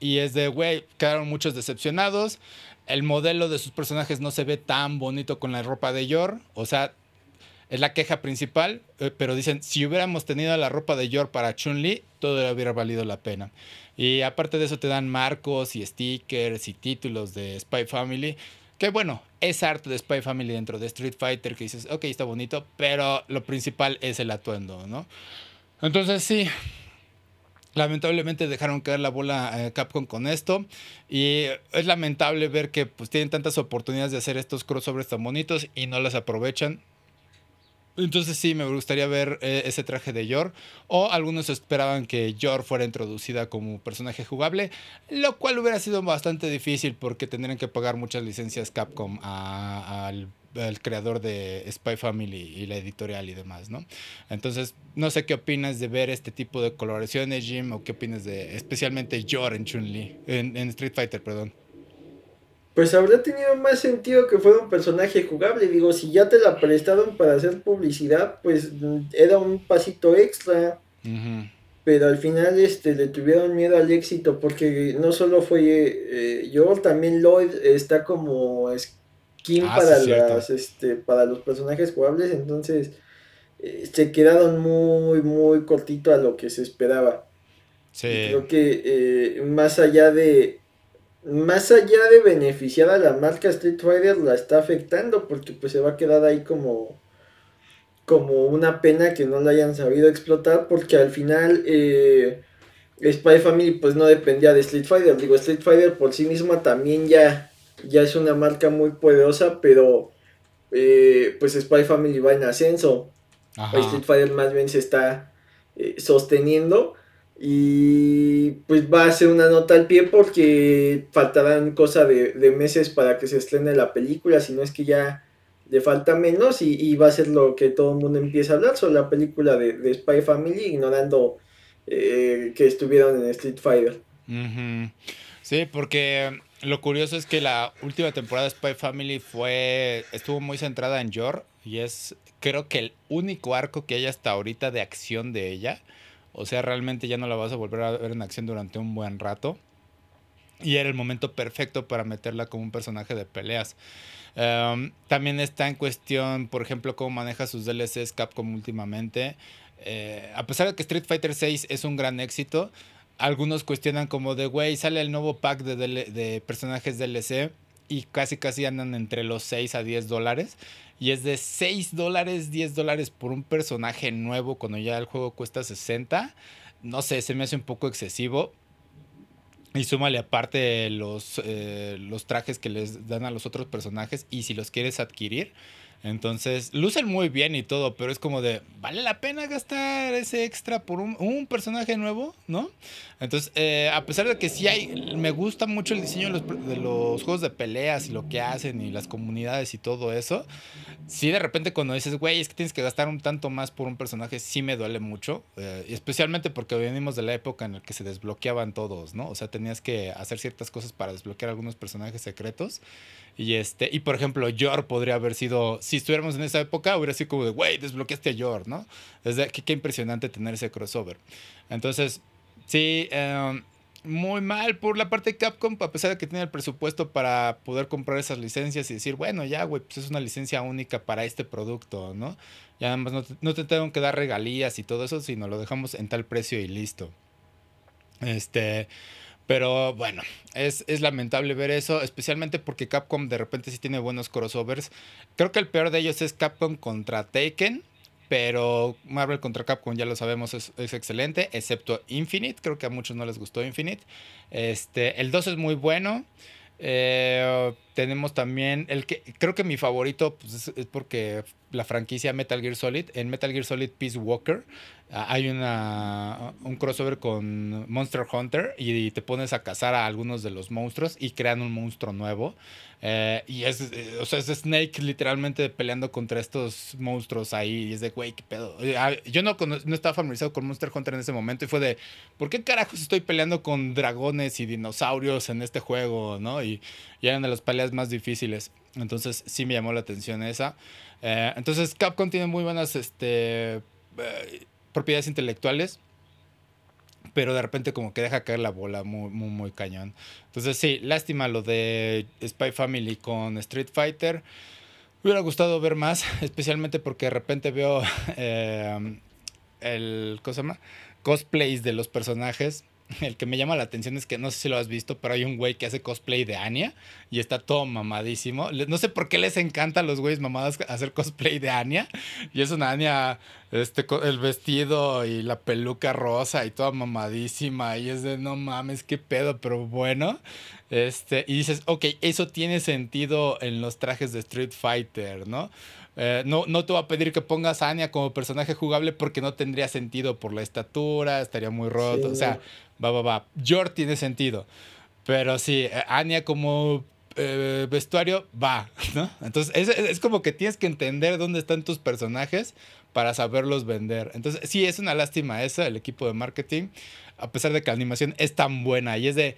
A: Y es de, güey, quedaron muchos decepcionados. El modelo de sus personajes no se ve tan bonito con la ropa de Yor. O sea, es la queja principal, eh, pero dicen, si hubiéramos tenido la ropa de Yor para Chun-Li, todo hubiera valido la pena. Y aparte de eso te dan marcos y stickers y títulos de Spy Family, que bueno, es arte de Spy Family dentro de Street Fighter que dices, ok, está bonito, pero lo principal es el atuendo, ¿no? Entonces sí, Lamentablemente dejaron caer la bola Capcom con esto y es lamentable ver que pues tienen tantas oportunidades de hacer estos crossovers tan bonitos y no las aprovechan. entonces sí, me gustaría ver eh, ese traje de Yor. O algunos esperaban que Yor fuera introducida como personaje jugable, lo cual hubiera sido bastante difícil porque tendrían que pagar muchas licencias Capcom al creador de Spy Family y la editorial y demás, ¿no? Entonces, no sé qué opinas de ver este tipo de coloraciones, Jim, o qué opinas de especialmente Yor en Chun-Li, en Street Fighter, perdón
B: pues habría tenido más sentido que fuera un personaje jugable. Digo, si ya te la prestaron para hacer publicidad, pues era un pasito extra. Pero al final este, le tuvieron miedo al éxito porque no solo fue eh, yo, también Lloyd está como skin ah, para, las, este, para los personajes jugables. Entonces eh, se quedaron muy, muy cortito a lo que se esperaba. Creo que eh, más allá de más allá de beneficiar a la marca Street Fighter, la está afectando porque pues se va a quedar ahí como, como una pena que no la hayan sabido explotar porque al final eh, Spy Family pues no dependía de Street Fighter. Digo, Street Fighter por sí misma también ya, ya es una marca muy poderosa, pero eh, pues Spy Family va en ascenso. Street Fighter más bien se está eh, sosteniendo. Y pues va a ser una nota al pie porque faltarán cosa de, meses para que se estrene la película, si no es que ya le falta menos y, va a ser lo que todo el mundo empieza a hablar sobre la película de, Spy Family, ignorando eh, que estuvieron en Street Fighter.
A: Sí, porque lo curioso es que la última temporada de Spy Family fue estuvo muy centrada en Yor y es creo que el único arco que hay hasta ahorita de acción de ella. O sea, realmente ya no la vas a volver a ver en acción durante un buen rato. Y era el momento perfecto para meterla como un personaje de peleas. Em, también está en cuestión, por ejemplo, cómo maneja sus DLCs Capcom últimamente. Eh, a pesar de que Street Fighter VI es un gran éxito, algunos cuestionan como de, güey, sale el nuevo pack de, de personajes DLC y casi casi andan entre los 6 a 10 dólares. Y es de 6 dólares, 10 dólares por un personaje nuevo cuando ya el juego cuesta 60. No sé, se me hace un poco excesivo. Y súmale aparte los, eh, los trajes que les dan a los otros personajes. Y si los quieres adquirir, entonces, lucen muy bien y todo, pero es como de, ¿vale la pena gastar ese extra por un, personaje nuevo? ¿No? Entonces, eh, a pesar de que sí hay, me gusta mucho el diseño de los, juegos de peleas y lo que hacen y las comunidades y todo eso, sí de repente cuando dices, güey, es que tienes que gastar un tanto más por un personaje, sí me duele mucho, eh, especialmente porque venimos de la época en la que se desbloqueaban todos, ¿no? O sea, tenías que hacer ciertas cosas para desbloquear algunos personajes secretos. Y este, y por ejemplo, Yor podría haber sido, si estuviéramos en esa época, hubiera sido como de, güey, desbloqueaste a Yor, ¿no? Es de, qué, impresionante tener ese crossover. Entonces, sí, em, muy mal por la parte de Capcom, a pesar de que tiene el presupuesto para poder comprar esas licencias y decir, bueno, ya, güey, pues es una licencia única para este producto, ¿no? Ya nada no no te tengo que dar regalías y todo eso, sino lo dejamos en tal precio y listo. Este. Pero bueno, es, lamentable ver eso, especialmente porque Capcom de repente sí tiene buenos crossovers. Creo que el peor de ellos es Capcom contra Taken, pero Marvel contra Capcom ya lo sabemos es, excelente, excepto Infinite, creo que a muchos no les gustó Infinite. Este, el 2 es muy bueno. Eh, tenemos también el que creo que mi favorito pues, es, porque la franquicia Metal Gear Solid, en Metal Gear Solid Peace Walker, ah, hay una, un crossover con Monster Hunter y te pones a cazar a algunos de los monstruos y crean un monstruo nuevo. Eh, y es, eh, o sea, es Snake literalmente peleando contra estos monstruos ahí. Y es de, güey, qué pedo. Ah, yo no, no estaba familiarizado con Monster Hunter en ese momento y fue de, ¿por qué carajos estoy peleando con dragones y dinosaurios en este juego? ¿no? Y, y eran de las peleas más difíciles. Entonces sí me llamó la atención esa. Eh, entonces Capcom tiene muy buenas este, propiedades intelectuales pero de repente como que deja caer la bola muy, muy, muy cañón. Entonces sí, lástima lo de Spy Family con Street Fighter. Me hubiera gustado ver más, especialmente porque de repente veo eh, el, ¿cómo se llama? Cosplays de los personajes el que me llama la atención es que no sé si lo has visto, pero hay un güey que hace cosplay de Anya y está todo mamadísimo. No sé por qué les encanta a los güeyes mamados hacer cosplay de Anya. Y es una Anya, este, el vestido y la peluca rosa y toda mamadísima. Y es de no mames, qué pedo, pero bueno. Este, y dices, ok, eso tiene sentido en los trajes de Street Fighter, ¿no? Eh, no, no te voy a pedir que pongas a Anya como personaje jugable porque no tendría sentido por la estatura, estaría muy roto. O sea, va, va, va. Yor tiene sentido. Pero sí, eh, Anya como eh, vestuario va, ¿no? Entonces es, es, como que tienes que entender dónde están tus personajes para saberlos vender. Entonces sí, es una lástima esa, el equipo de marketing, a pesar de que la animación es tan buena y es de...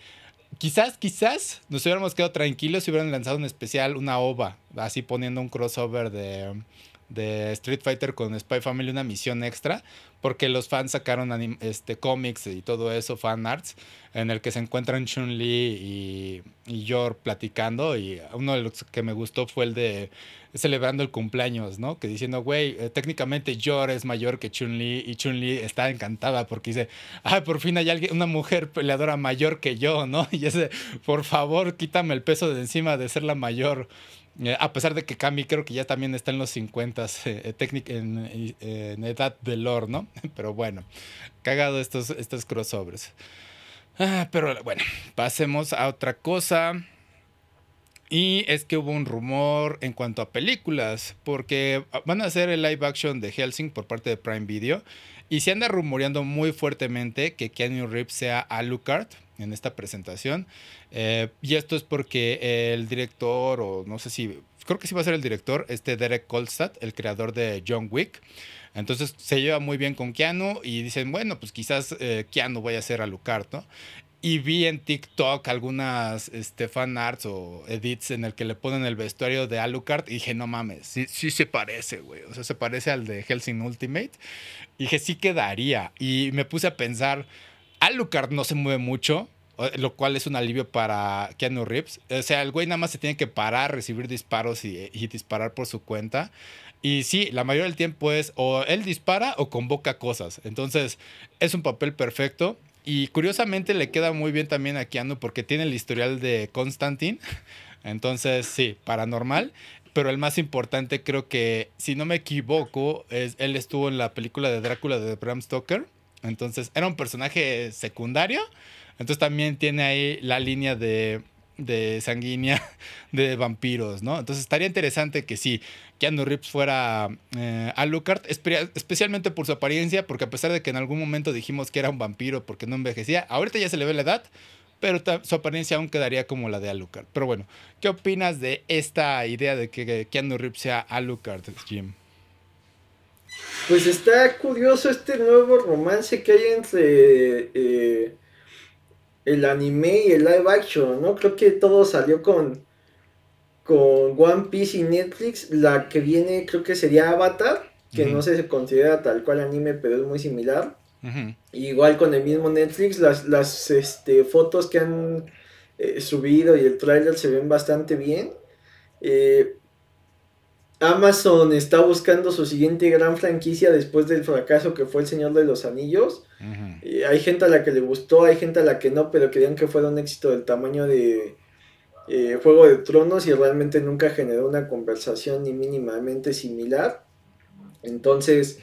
A: Quizás, quizás nos hubiéramos quedado tranquilos si hubieran lanzado un especial, una OVA, así poniendo un crossover de, de Street Fighter con Spy Family, una misión extra, porque los fans sacaron este, cómics y todo eso, fan arts, en el que se encuentran Chun-Li y, y Yor platicando. Y uno de los que me gustó fue el de celebrando el cumpleaños, ¿no? Que diciendo, güey, eh, técnicamente Yor es mayor que Chun-Li y Chun-Li está encantada porque dice, ah, por fin hay alguien, una mujer peleadora mayor que yo, ¿no? Y ese, por favor, quítame el peso de encima de ser la mayor. Eh, a pesar de que Cami creo que ya también está en los 50 eh, en, en, edad de lore, ¿no? Pero bueno, cagado estos, estos crossovers. Ah, pero bueno, pasemos a otra cosa. Y es que hubo un rumor en cuanto a películas, porque van a hacer el live action de Helsing por parte de Prime Video. Y se anda rumoreando muy fuertemente que Keanu Reeves sea Alucard en esta presentación. Eh, y esto es porque el director, o no sé si, creo que sí va a ser el director, este Derek Kolstad, el creador de John Wick. Entonces se lleva muy bien con Keanu y dicen, bueno, pues quizás eh, Keanu vaya a ser Alucard, ¿no? Y vi en TikTok algunas este, fan arts o edits en el que le ponen el vestuario de Alucard y dije, no mames, sí, sí se parece, güey. O sea, se parece al de Helsing Ultimate. Y dije, sí quedaría. Y me puse a pensar, Alucard no se mueve mucho, lo cual es un alivio para Keanu Reeves. O sea, el güey nada más se tiene que parar, recibir disparos y, disparar por su cuenta. Y sí, la mayoría del tiempo es o él dispara o convoca cosas. Entonces, es un papel perfecto. Y curiosamente le queda muy bien también a Keanu porque tiene el historial de Constantine. Entonces, sí, paranormal. Pero el más importante, creo que, si no me equivoco, es, él estuvo en la película de Drácula de Bram Stoker. Entonces, era un personaje secundario entonces también tiene ahí la línea de, de sanguínea de vampiros, ¿no? Entonces estaría interesante que sí, Keanu Reeves fuera eh, Alucard, especialmente por su apariencia, porque a pesar de que en algún momento dijimos que era un vampiro porque no envejecía, ahorita ya se le ve la edad, pero su apariencia aún quedaría como la de Alucard. Pero bueno, ¿qué opinas de esta idea de que Keanu Reeves sea Alucard, Jim?
B: Pues está curioso este nuevo romance que hay entre... Eh, el anime y el live action, ¿no? Creo que todo salió con, con One Piece y Netflix. La que viene creo que sería Avatar, que no se considera tal cual anime, pero es muy similar. Igual con el mismo Netflix, las, las este, fotos que han eh, subido y el trailer se ven bastante bien. Eh, Amazon está buscando su siguiente gran franquicia después del fracaso que fue El Señor de los Anillos. hay gente a la que le gustó, hay gente a la que no, pero querían que fuera un éxito del tamaño de eh, Juego de Tronos y realmente nunca generó una conversación ni mínimamente similar. Entonces,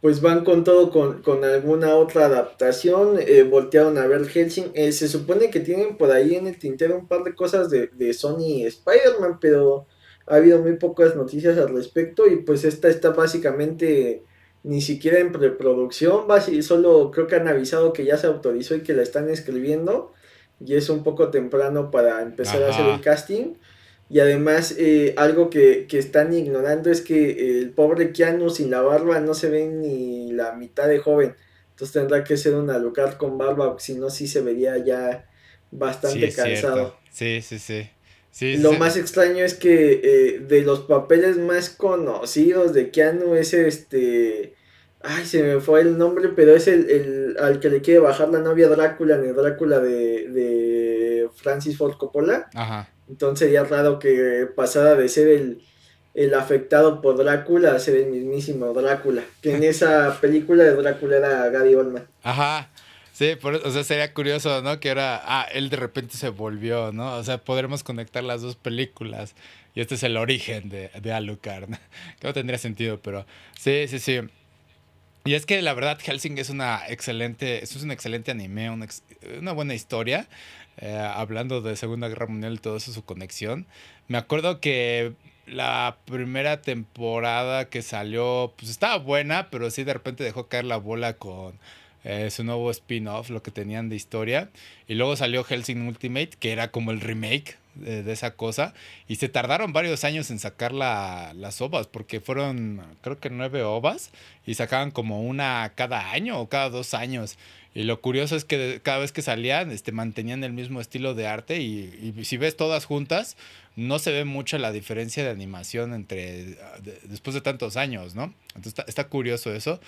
B: pues van con todo con, alguna otra adaptación. Eh, voltearon a ver Helsing. Eh, se supone que tienen por ahí en el tintero un par de cosas de, de Sony y Spider-Man, pero ha habido muy pocas noticias al respecto y pues esta está básicamente ni siquiera en preproducción, solo creo que han avisado que ya se autorizó y que la están escribiendo y es un poco temprano para empezar a hacer el casting. Y además eh, algo que, están ignorando es que el pobre Keanu sin la barba no se ve ni la mitad de joven. Entonces tendrá que ser una lugar con barba, si no sí se vería ya bastante cansado.
A: Sí, sí, sí
B: lo más extraño es que eh, de los papeles más conocidos de Keanu es este... Ay, se me fue el nombre, pero es el, al que le quiere bajar la novia Drácula en el Drácula de, de Francis Ford Coppola. Ajá. Entonces sería raro que pasara de ser el, el afectado por Drácula a ser el mismísimo Drácula. Que en esa película de Drácula era Gary Oldman.
A: Ajá. Sí, o sea, sería curioso, ¿no? Que ahora, ah, él de repente se volvió, ¿no? O sea, podremos conectar las dos películas y este es el origen de, de Alucard, que no tendría sentido, pero sí, sí, sí. Y es que la verdad Helsing es una excelente, es un excelente anime, una, una buena historia, eh, hablando de Segunda Guerra Mundial y todo eso, su conexión. Me acuerdo que la primera temporada que salió, pues estaba buena, pero sí de repente dejó caer la bola con eh, su nuevo spin-off, lo que tenían de historia. Y luego salió Helsing Ultimate, que era como el remake de, esa cosa. Y se tardaron varios años en sacar las ovas, porque fueron, creo que nueve ovas, y sacaban como una cada año o cada dos años. Y lo curioso es que cada vez que salían, este, mantenían el mismo estilo de arte y, y si ves todas juntas, no se ve mucho la diferencia de animación entre después de tantos años, ¿no? Entonces está, curioso eso,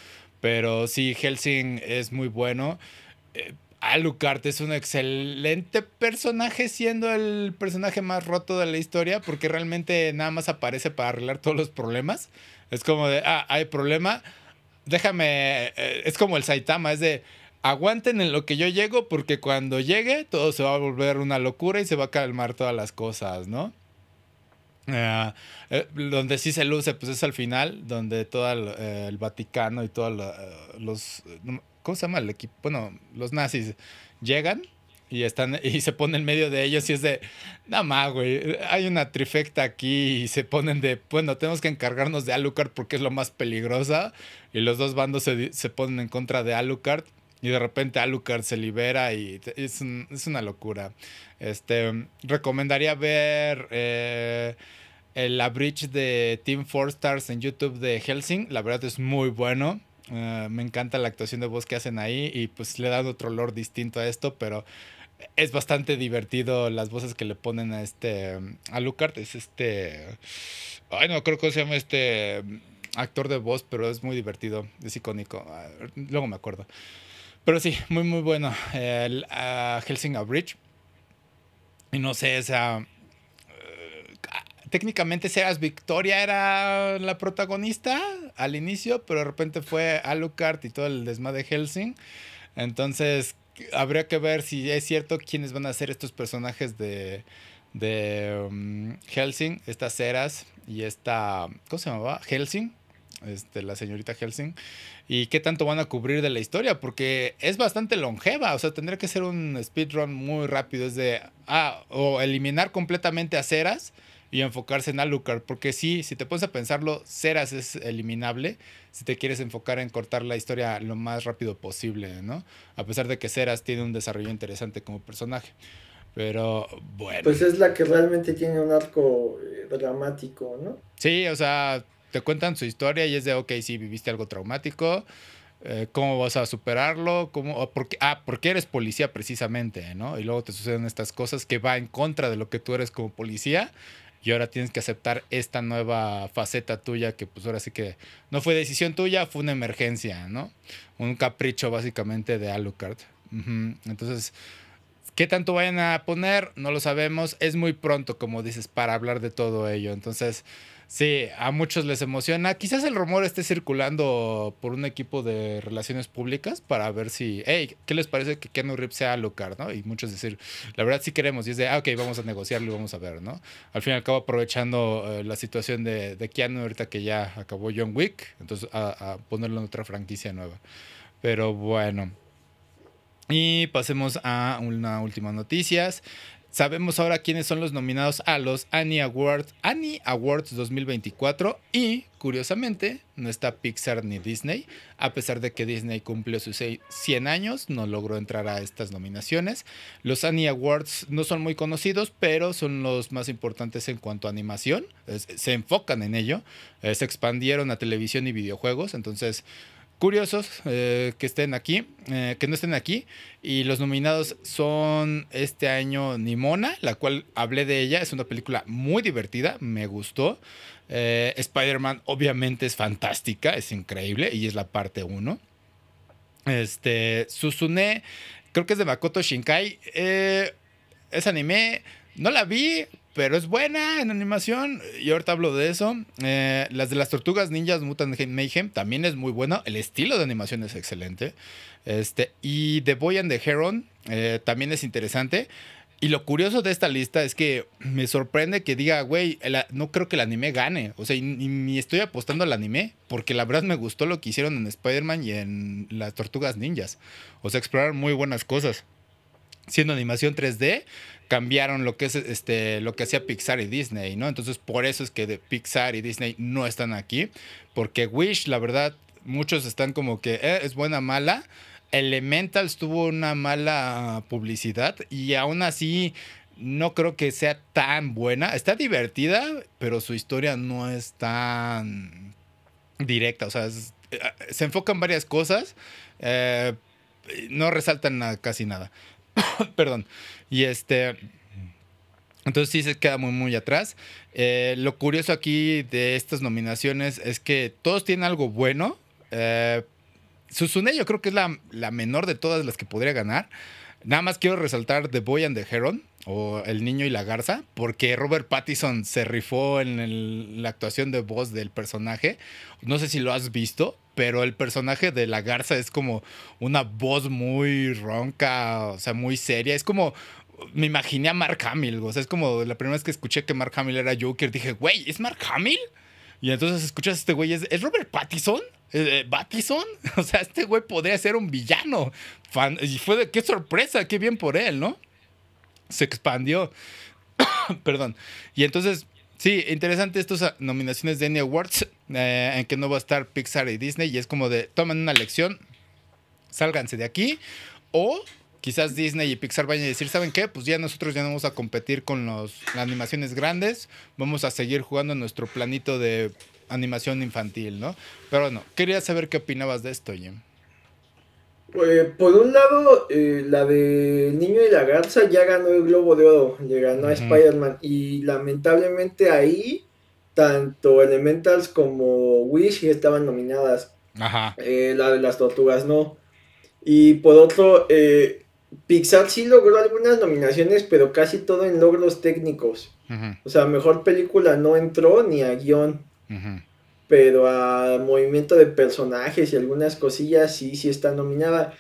A: pero sí, Helsing es muy bueno. Eh, Alucard es un excelente personaje, siendo el personaje más roto de la historia, porque realmente nada más aparece para arreglar todos los problemas. Es como de, ah, hay problema, déjame, eh, es como el Saitama, es de, aguanten en lo que yo llego, porque cuando llegue todo se va a volver una locura y se va a calmar todas las cosas, ¿no? Ah, eh, donde sí se luce, pues es al final, donde todo el, eh, Vaticano y todos los ¿Cómo se llama el equipo? Bueno, los nazis llegan y están y se ponen en medio de ellos y es de nada más güey hay una trifecta aquí y se ponen de bueno tenemos que encargarnos de Alucard porque es lo más peligrosa y los dos bandos se, se ponen en contra de Alucard y de repente Alucard se libera y es, es una locura. Este recomendaría ver eh, la bridge de Team Four Stars en YouTube de Helsing. La verdad es muy bueno. Eh, me encanta la actuación de voz que hacen ahí y pues le dan otro olor distinto a esto, pero es bastante divertido las voces que le ponen a este a Lucart es este ay no creo que se llama este actor de voz pero es muy divertido es icónico. Luego me acuerdo pero sí muy muy bueno el uh, Bridge y no sé o sea técnicamente Seras Victoria era la protagonista al inicio, pero de repente fue Alucard y todo el desmadre de Helsing. Entonces, habría que ver si es cierto quiénes van a ser estos personajes de, de um, Helsing, estas Ceras y esta, ¿cómo se llamaba? Helsing, este, la señorita Helsing, y qué tanto van a cubrir de la historia, porque es bastante longeva, o sea, tendría que ser un speedrun muy rápido, es de, ah, o eliminar completamente a Ceras y enfocarse en Alucard. Porque sí, si te pones a pensarlo, Ceras es eliminable si te quieres enfocar en cortar la historia lo más rápido posible, ¿no? A pesar de que Ceras tiene un desarrollo interesante como personaje. Pero bueno.
B: Pues es la que realmente tiene un arco eh, dramático, ¿no?
A: Sí, o sea, te cuentan su historia y es de, ok, sí, viviste algo traumático. Eh, ¿Cómo vas a superarlo? ¿Cómo, ah, porque eres policía precisamente, ¿no? Y luego te suceden estas cosas que va en contra de lo que tú eres como policía y ahora tienes que aceptar esta nueva faceta tuya que pues ahora sí que no fue decisión tuya, fue una emergencia, ¿no? Un capricho básicamente de Alucard. Entonces, ¿qué tanto vayan a poner? No lo sabemos. Es muy pronto, como dices, para hablar de todo ello. Entonces, Sí, a muchos les emociona. Quizás el rumor esté circulando por un equipo de relaciones públicas para ver si, hey, ¿qué les parece que Keanu Reeves sea Alucard, no? Y muchos decir, la verdad sí queremos. Y es de, ah, ok, vamos a negociarlo y vamos a ver, ¿no? Al fin y al cabo, aprovechando eh, la situación de, de Keanu ahorita que ya acabó John Wick, entonces a, a ponerlo en otra franquicia nueva. Pero bueno. Y pasemos a una última noticias. Sabemos ahora quiénes son los nominados a los Annie Awards, Annie Awards 2024 y, curiosamente, no está Pixar ni Disney, a pesar de que Disney cumplió sus 100 años, no logró entrar a estas nominaciones. Los Annie Awards no son muy conocidos, pero son los más importantes en cuanto a animación, se enfocan en ello, eh, se expandieron a televisión y videojuegos, entonces curiosos eh, que estén aquí, eh, que no estén aquí. Y los nominados son este año Nimona, la cual hablé de ella. Es una película muy divertida, me gustó. Eh, Spider-Man obviamente es fantástica, es increíble y es la parte 1. Este, Susune, creo que es de Makoto Shinkai. es anime, no la vi, pero es buena en animación. Y ahorita hablo de eso. Eh, las de las tortugas ninjas Mutant Mayhem también es muy bueno. El estilo de animación es excelente. Este, y The Boy and the Heron eh, también es interesante. Y lo curioso de esta lista es que me sorprende que diga, güey, no creo que el anime gane. O sea, ni estoy apostando al anime, porque la verdad me gustó lo que hicieron en Spider-Man y en las Tortugas Ninjas. O sea, explorar muy buenas cosas. Siendo animación 3D, cambiaron lo que es este lo que hacía Pixar y Disney, ¿no? Entonces, por eso es que de Pixar y Disney no están aquí, porque Wish, la verdad, muchos están como que eh, es buena mala. Elementals tuvo una mala publicidad y aún así no creo que sea tan buena. Está divertida, pero su historia no es tan directa. O sea, eh, se enfocan varias cosas. Eh, no resaltan casi nada. Perdón. Y este. Entonces sí se queda muy, muy atrás. Eh, lo curioso aquí de estas nominaciones es que todos tienen algo bueno. Eh, Susune yo creo que es la, la, menor de todas las que podría ganar. Nada más quiero resaltar The Boy and the Heron o El Niño y la Garza, porque Robert Pattinson se rifó en la actuación de voz del personaje. No sé si lo has visto, pero el personaje de la garza es como una voz muy ronca, o sea, muy seria. Es como, me imaginé a Mark Hamill, o sea, es como la primera vez que escuché que Mark Hamill era Joker, dije, güey, ¿es Mark Hamill? Y entonces escuchas a este güey, ¿es, Robert Pattinson? ¿Eh, ¿Battison? O sea, este güey podría ser un villano. y fue de, qué sorpresa, qué bien por él, ¿no? Se expandió. Perdón. Y entonces Sí, interesante estas nominaciones de Annie Awards, eh, en que no va a estar Pixar y Disney, y es como de, toman una lección, sálganse de aquí, o quizás Disney y Pixar vayan a decir, ¿saben qué? Pues ya nosotros ya no vamos a competir con las animaciones grandes, vamos a seguir jugando nuestro planito de animación infantil, ¿no? Pero bueno, quería saber qué opinabas de esto, Jim.
B: Pues, por un lado, eh, la de Niño y la Garza ya ganó el Globo de Oro, le ganó a Spider-Man. Y lamentablemente ahí, tanto Elementals como Wish estaban nominadas. Ajá. Eh, la de las tortugas no. Y por otro, eh, Pixar sí logró algunas nominaciones, pero casi todo en logros técnicos. O sea, mejor película no entró ni a guion. Ajá pero a movimiento de personajes y algunas cosillas sí, sí está nominada.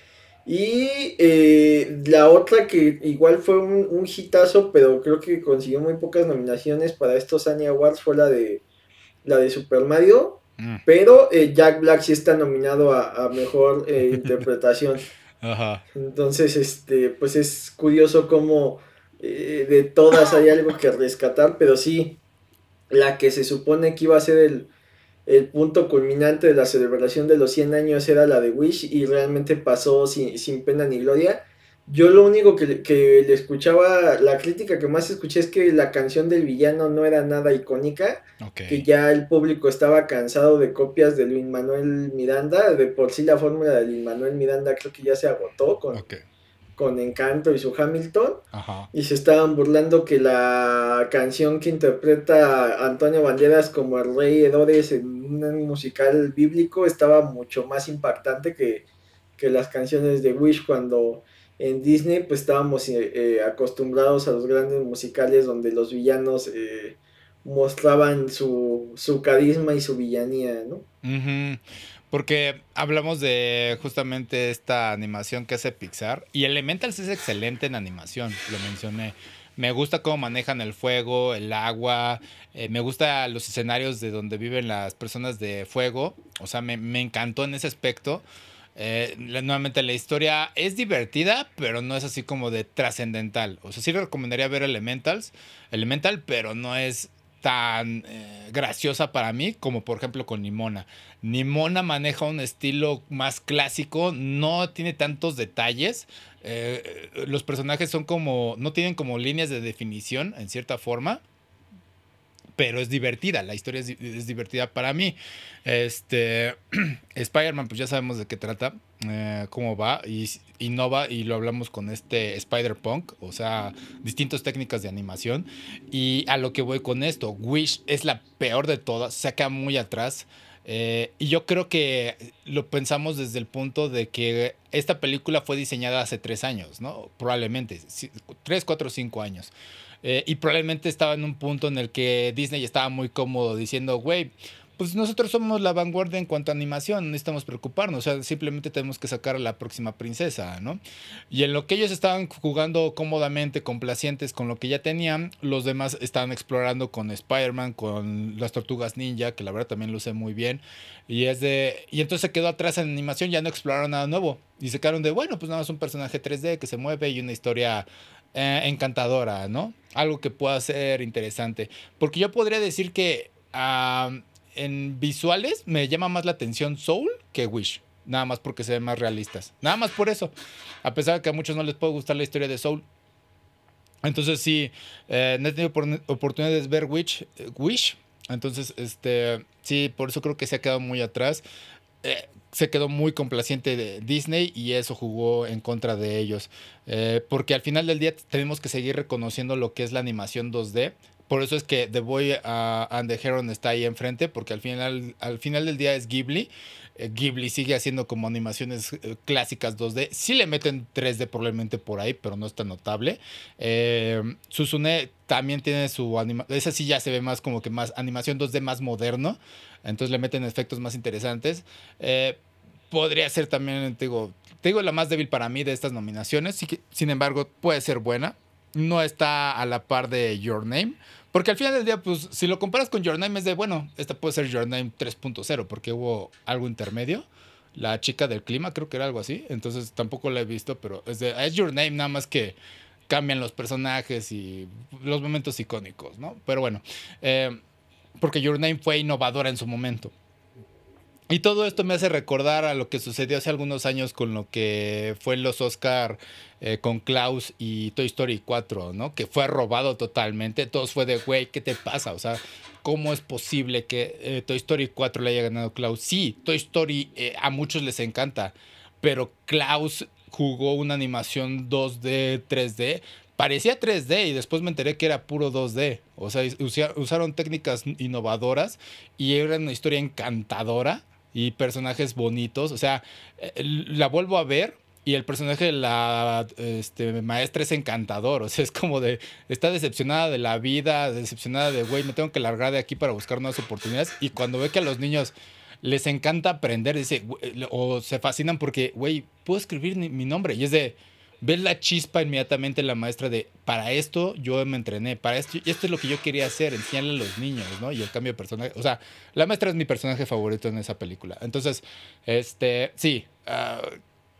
B: Y eh, la otra que igual fue un, un, hitazo, pero creo que consiguió muy pocas nominaciones para estos Annie Awards fue la de la de Super Mario. Mm. Pero eh, Jack Black sí está nominado a, mejor eh, interpretación. Entonces, este, pues es curioso cómo de todas hay algo que rescatar, pero sí, la que se supone que iba a ser el, el punto culminante de la celebración de los 100 años era la de Wish y realmente pasó sin, pena ni gloria. Yo lo único que, que, le escuchaba, la crítica que más escuché es que la canción del villano no era nada icónica, que ya el público estaba cansado de copias de Luis Manuel Miranda, de por sí la fórmula de Luis Manuel Miranda creo que ya se agotó con, con Encanto y su Hamilton. Y se estaban burlando que la canción que interpreta Antonio Banderas como el rey Herodes en un musical bíblico estaba mucho más impactante que, las canciones de Wish cuando en Disney pues estábamos eh, eh, acostumbrados a los grandes musicales donde los villanos eh, mostraban su, su carisma y su villanía, ¿no?
A: Porque hablamos de justamente esta animación que hace Pixar. Y Elementals es excelente en animación, lo mencioné. Me gusta cómo manejan el fuego, el agua. Eh, me gusta los escenarios de donde viven las personas de fuego. O sea, me, encantó en ese aspecto. Eh, nuevamente la historia es divertida, pero no es así como de trascendental. O sea, sí recomendaría ver Elementals, Elemental, pero no es tan eh, graciosa para mí como por ejemplo con Nimona. Nimona maneja un estilo más clásico, no tiene tantos detalles. Eh, los personajes son como, no tienen como líneas de definición en cierta forma pero es divertida, la historia es, divertida para mí. Este, Spider-Man, pues ya sabemos de qué trata, eh, cómo va, y innova, y lo hablamos con este Spider-Punk, o sea, distintas técnicas de animación. Y a lo que voy con esto, Wish es la peor de todas, se queda muy atrás. Eh, y yo creo que lo pensamos desde el punto de que esta película fue diseñada hace tres años, ¿no? Probablemente, tres, cuatro, cinco años. Eh, y probablemente estaba en un punto en el que Disney estaba muy cómodo diciendo, güey, pues nosotros somos la vanguardia en cuanto a animación, no necesitamos preocuparnos, o sea, simplemente tenemos que sacar a la próxima princesa, ¿no? Y en lo que ellos estaban jugando cómodamente, complacientes con lo que ya tenían, los demás estaban explorando con Spider-Man, con las tortugas ninja, que la verdad también luce muy bien, y es de, y entonces se quedó atrás en animación, ya no exploraron nada nuevo, y se quedaron de, bueno, pues nada más un personaje 3D que se mueve y una historia eh, encantadora, ¿no? Algo que pueda ser interesante, porque yo podría decir que... en visuales me llama más la atención Soul que Wish. Nada más porque se ven más realistas. Nada más por eso. A pesar de que a muchos no les puede gustar la historia de Soul. Entonces sí, eh, no he tenido oportunidades de ver Wish, Wish. Entonces, este, sí, por eso creo que se ha quedado muy atrás. Eh, se quedó muy complaciente de Disney y eso jugó en contra de ellos. Eh, porque al final del día tenemos que seguir reconociendo lo que es la animación 2D por eso es que The Boy and the Heron está ahí enfrente, porque al final, al final del día es Ghibli. Eh, Ghibli sigue haciendo como animaciones eh, clásicas 2D. Sí le meten 3D probablemente por ahí, pero no es tan notable. Eh, Susune también tiene su animación. Esa sí ya se ve más como que más animación 2D más moderno. Entonces le meten efectos más interesantes. podría ser también, te digo, te digo, la más débil para mí de estas nominaciones. sin embargo, puede ser buena no está a la par de Your Name. Porque al final del día, pues, si lo comparas con Your Name, es de, bueno, esta puede ser Your Name 3.0, porque hubo algo intermedio. La chica del clima, creo que era algo así. Entonces tampoco la he visto, pero es de, es Your Name, nada más que cambian los personajes y los momentos icónicos, ¿no? Pero bueno, eh, porque Your Name fue innovadora en su momento. Y todo esto me hace recordar a lo que sucedió hace algunos años con lo que fue los Oscar eh, con Klaus y Toy Story 4, ¿no? Que fue robado totalmente. Todos fue de, güey, ¿qué te pasa? O sea, ¿cómo es posible que eh, Toy Story 4 le haya ganado Klaus? Sí, Toy Story eh, a muchos les encanta, pero Klaus jugó una animación 2D, 3D. Parecía 3D y después me enteré que era puro 2D. O sea, usaron técnicas innovadoras y era una historia encantadora y personajes bonitos. O sea, eh, la vuelvo a ver y el personaje de la este, maestra es encantador. O sea, es como de. Está decepcionada de la vida, decepcionada de, güey, me tengo que largar de aquí para buscar nuevas oportunidades. Y cuando ve que a los niños les encanta aprender, dice, o se fascinan porque, güey, puedo escribir mi nombre. Y es de ves la chispa inmediatamente la maestra de, para esto yo me entrené, para esto, y esto es lo que yo quería hacer, enseñarle a los niños, ¿no? Y el cambio de personaje, o sea, la maestra es mi personaje favorito en esa película. Entonces, este, sí, ah,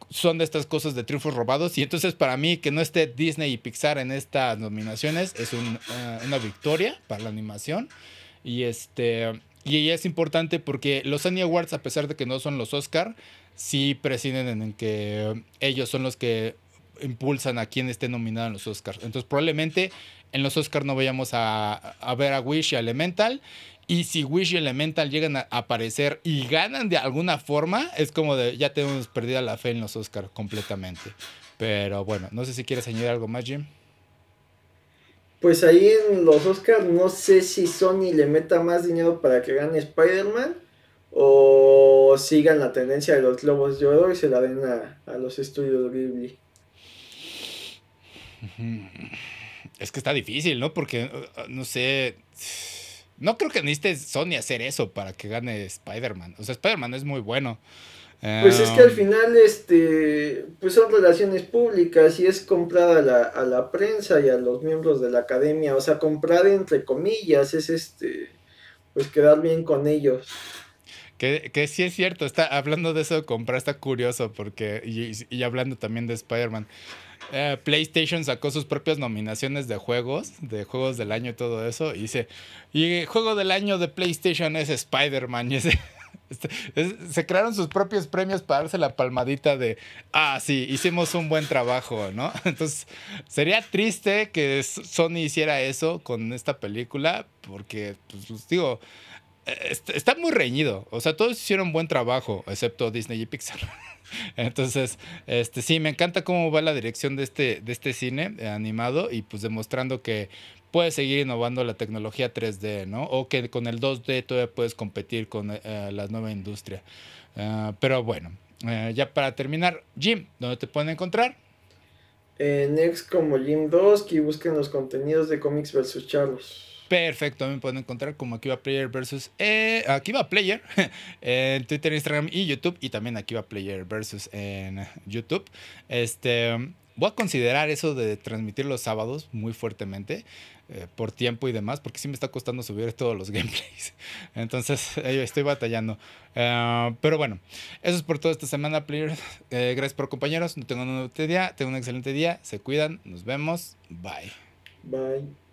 A: son de estas cosas de triunfos robados, y entonces para mí que no esté Disney y Pixar en estas nominaciones es ah, una victoria para la animación, y este... Y es importante porque los Annie Awards, a pesar de que no son los Oscar, sí presiden en que ellos son los que impulsan a quien esté nominado en los Oscars. Entonces probablemente en los Oscars no vayamos a, ver a Wish y a Elemental. Y si Wish y Elemental llegan a aparecer y ganan de alguna forma, es como de ya tenemos perdida la fe en los Oscars completamente. Pero bueno, no sé si quieres añadir algo más, Jim.
B: Pues ahí en los Oscars no sé si Sony le meta más dinero para que gane Spider-Man o sigan la tendencia de los globos de oro y se la den a, a los estudios Ghibli.
A: Es que está difícil, ¿no? Porque, uh, no sé. No creo que necesite Sony hacer eso para que gane Spider-Man. O sea, Spider-Man es muy bueno.
B: Pues es que al um, final, este, pues son relaciones públicas y es comprada a la, a la prensa y a los miembros de la academia. O sea, comprar entre comillas es este, pues quedar bien con ellos.
A: Que, sí es cierto, está hablando de eso comprar está curioso porque, y, hablando también de Spider-Man, eh, PlayStation sacó sus propias nominaciones de juegos, de juegos del año y todo eso. Y dice, y juego del año de PlayStation es Spider-Man. Y ese, se crearon sus propios premios para darse la palmadita de, ah, sí, hicimos un buen trabajo, ¿no? Entonces, sería triste que Sony hiciera eso con esta película, porque, pues, digo, está muy reñido. O sea, todos hicieron buen trabajo, excepto Disney y Pixar. Entonces, este sí, me encanta cómo va la dirección de este, de este cine eh, animado y pues demostrando que puede seguir innovando la tecnología 3D, ¿no? O que con el 2D todavía puedes competir con eh, la nueva industria. Ah, pero bueno, eh, ya para terminar, Jim, ¿dónde te pueden encontrar?
B: En X como Jim 2, que busquen los contenidos de Comics vs. Charlos.
A: Perfecto, me pueden encontrar como Akiva Player versus eh, Akiva Player en Twitter, Instagram y YouTube. Y también Akiva Player versus en YouTube. Este, voy a considerar eso de transmitir los sábados muy fuertemente. Eh, por tiempo y demás, porque sí me está costando subir todos los gameplays. Entonces, estoy batallando. Eh, pero bueno, eso es por toda esta semana, players. Eh, gracias por compañeros. No tengo un día, tengo un excelente día. Se cuidan. Nos vemos. Bye.
B: Bye.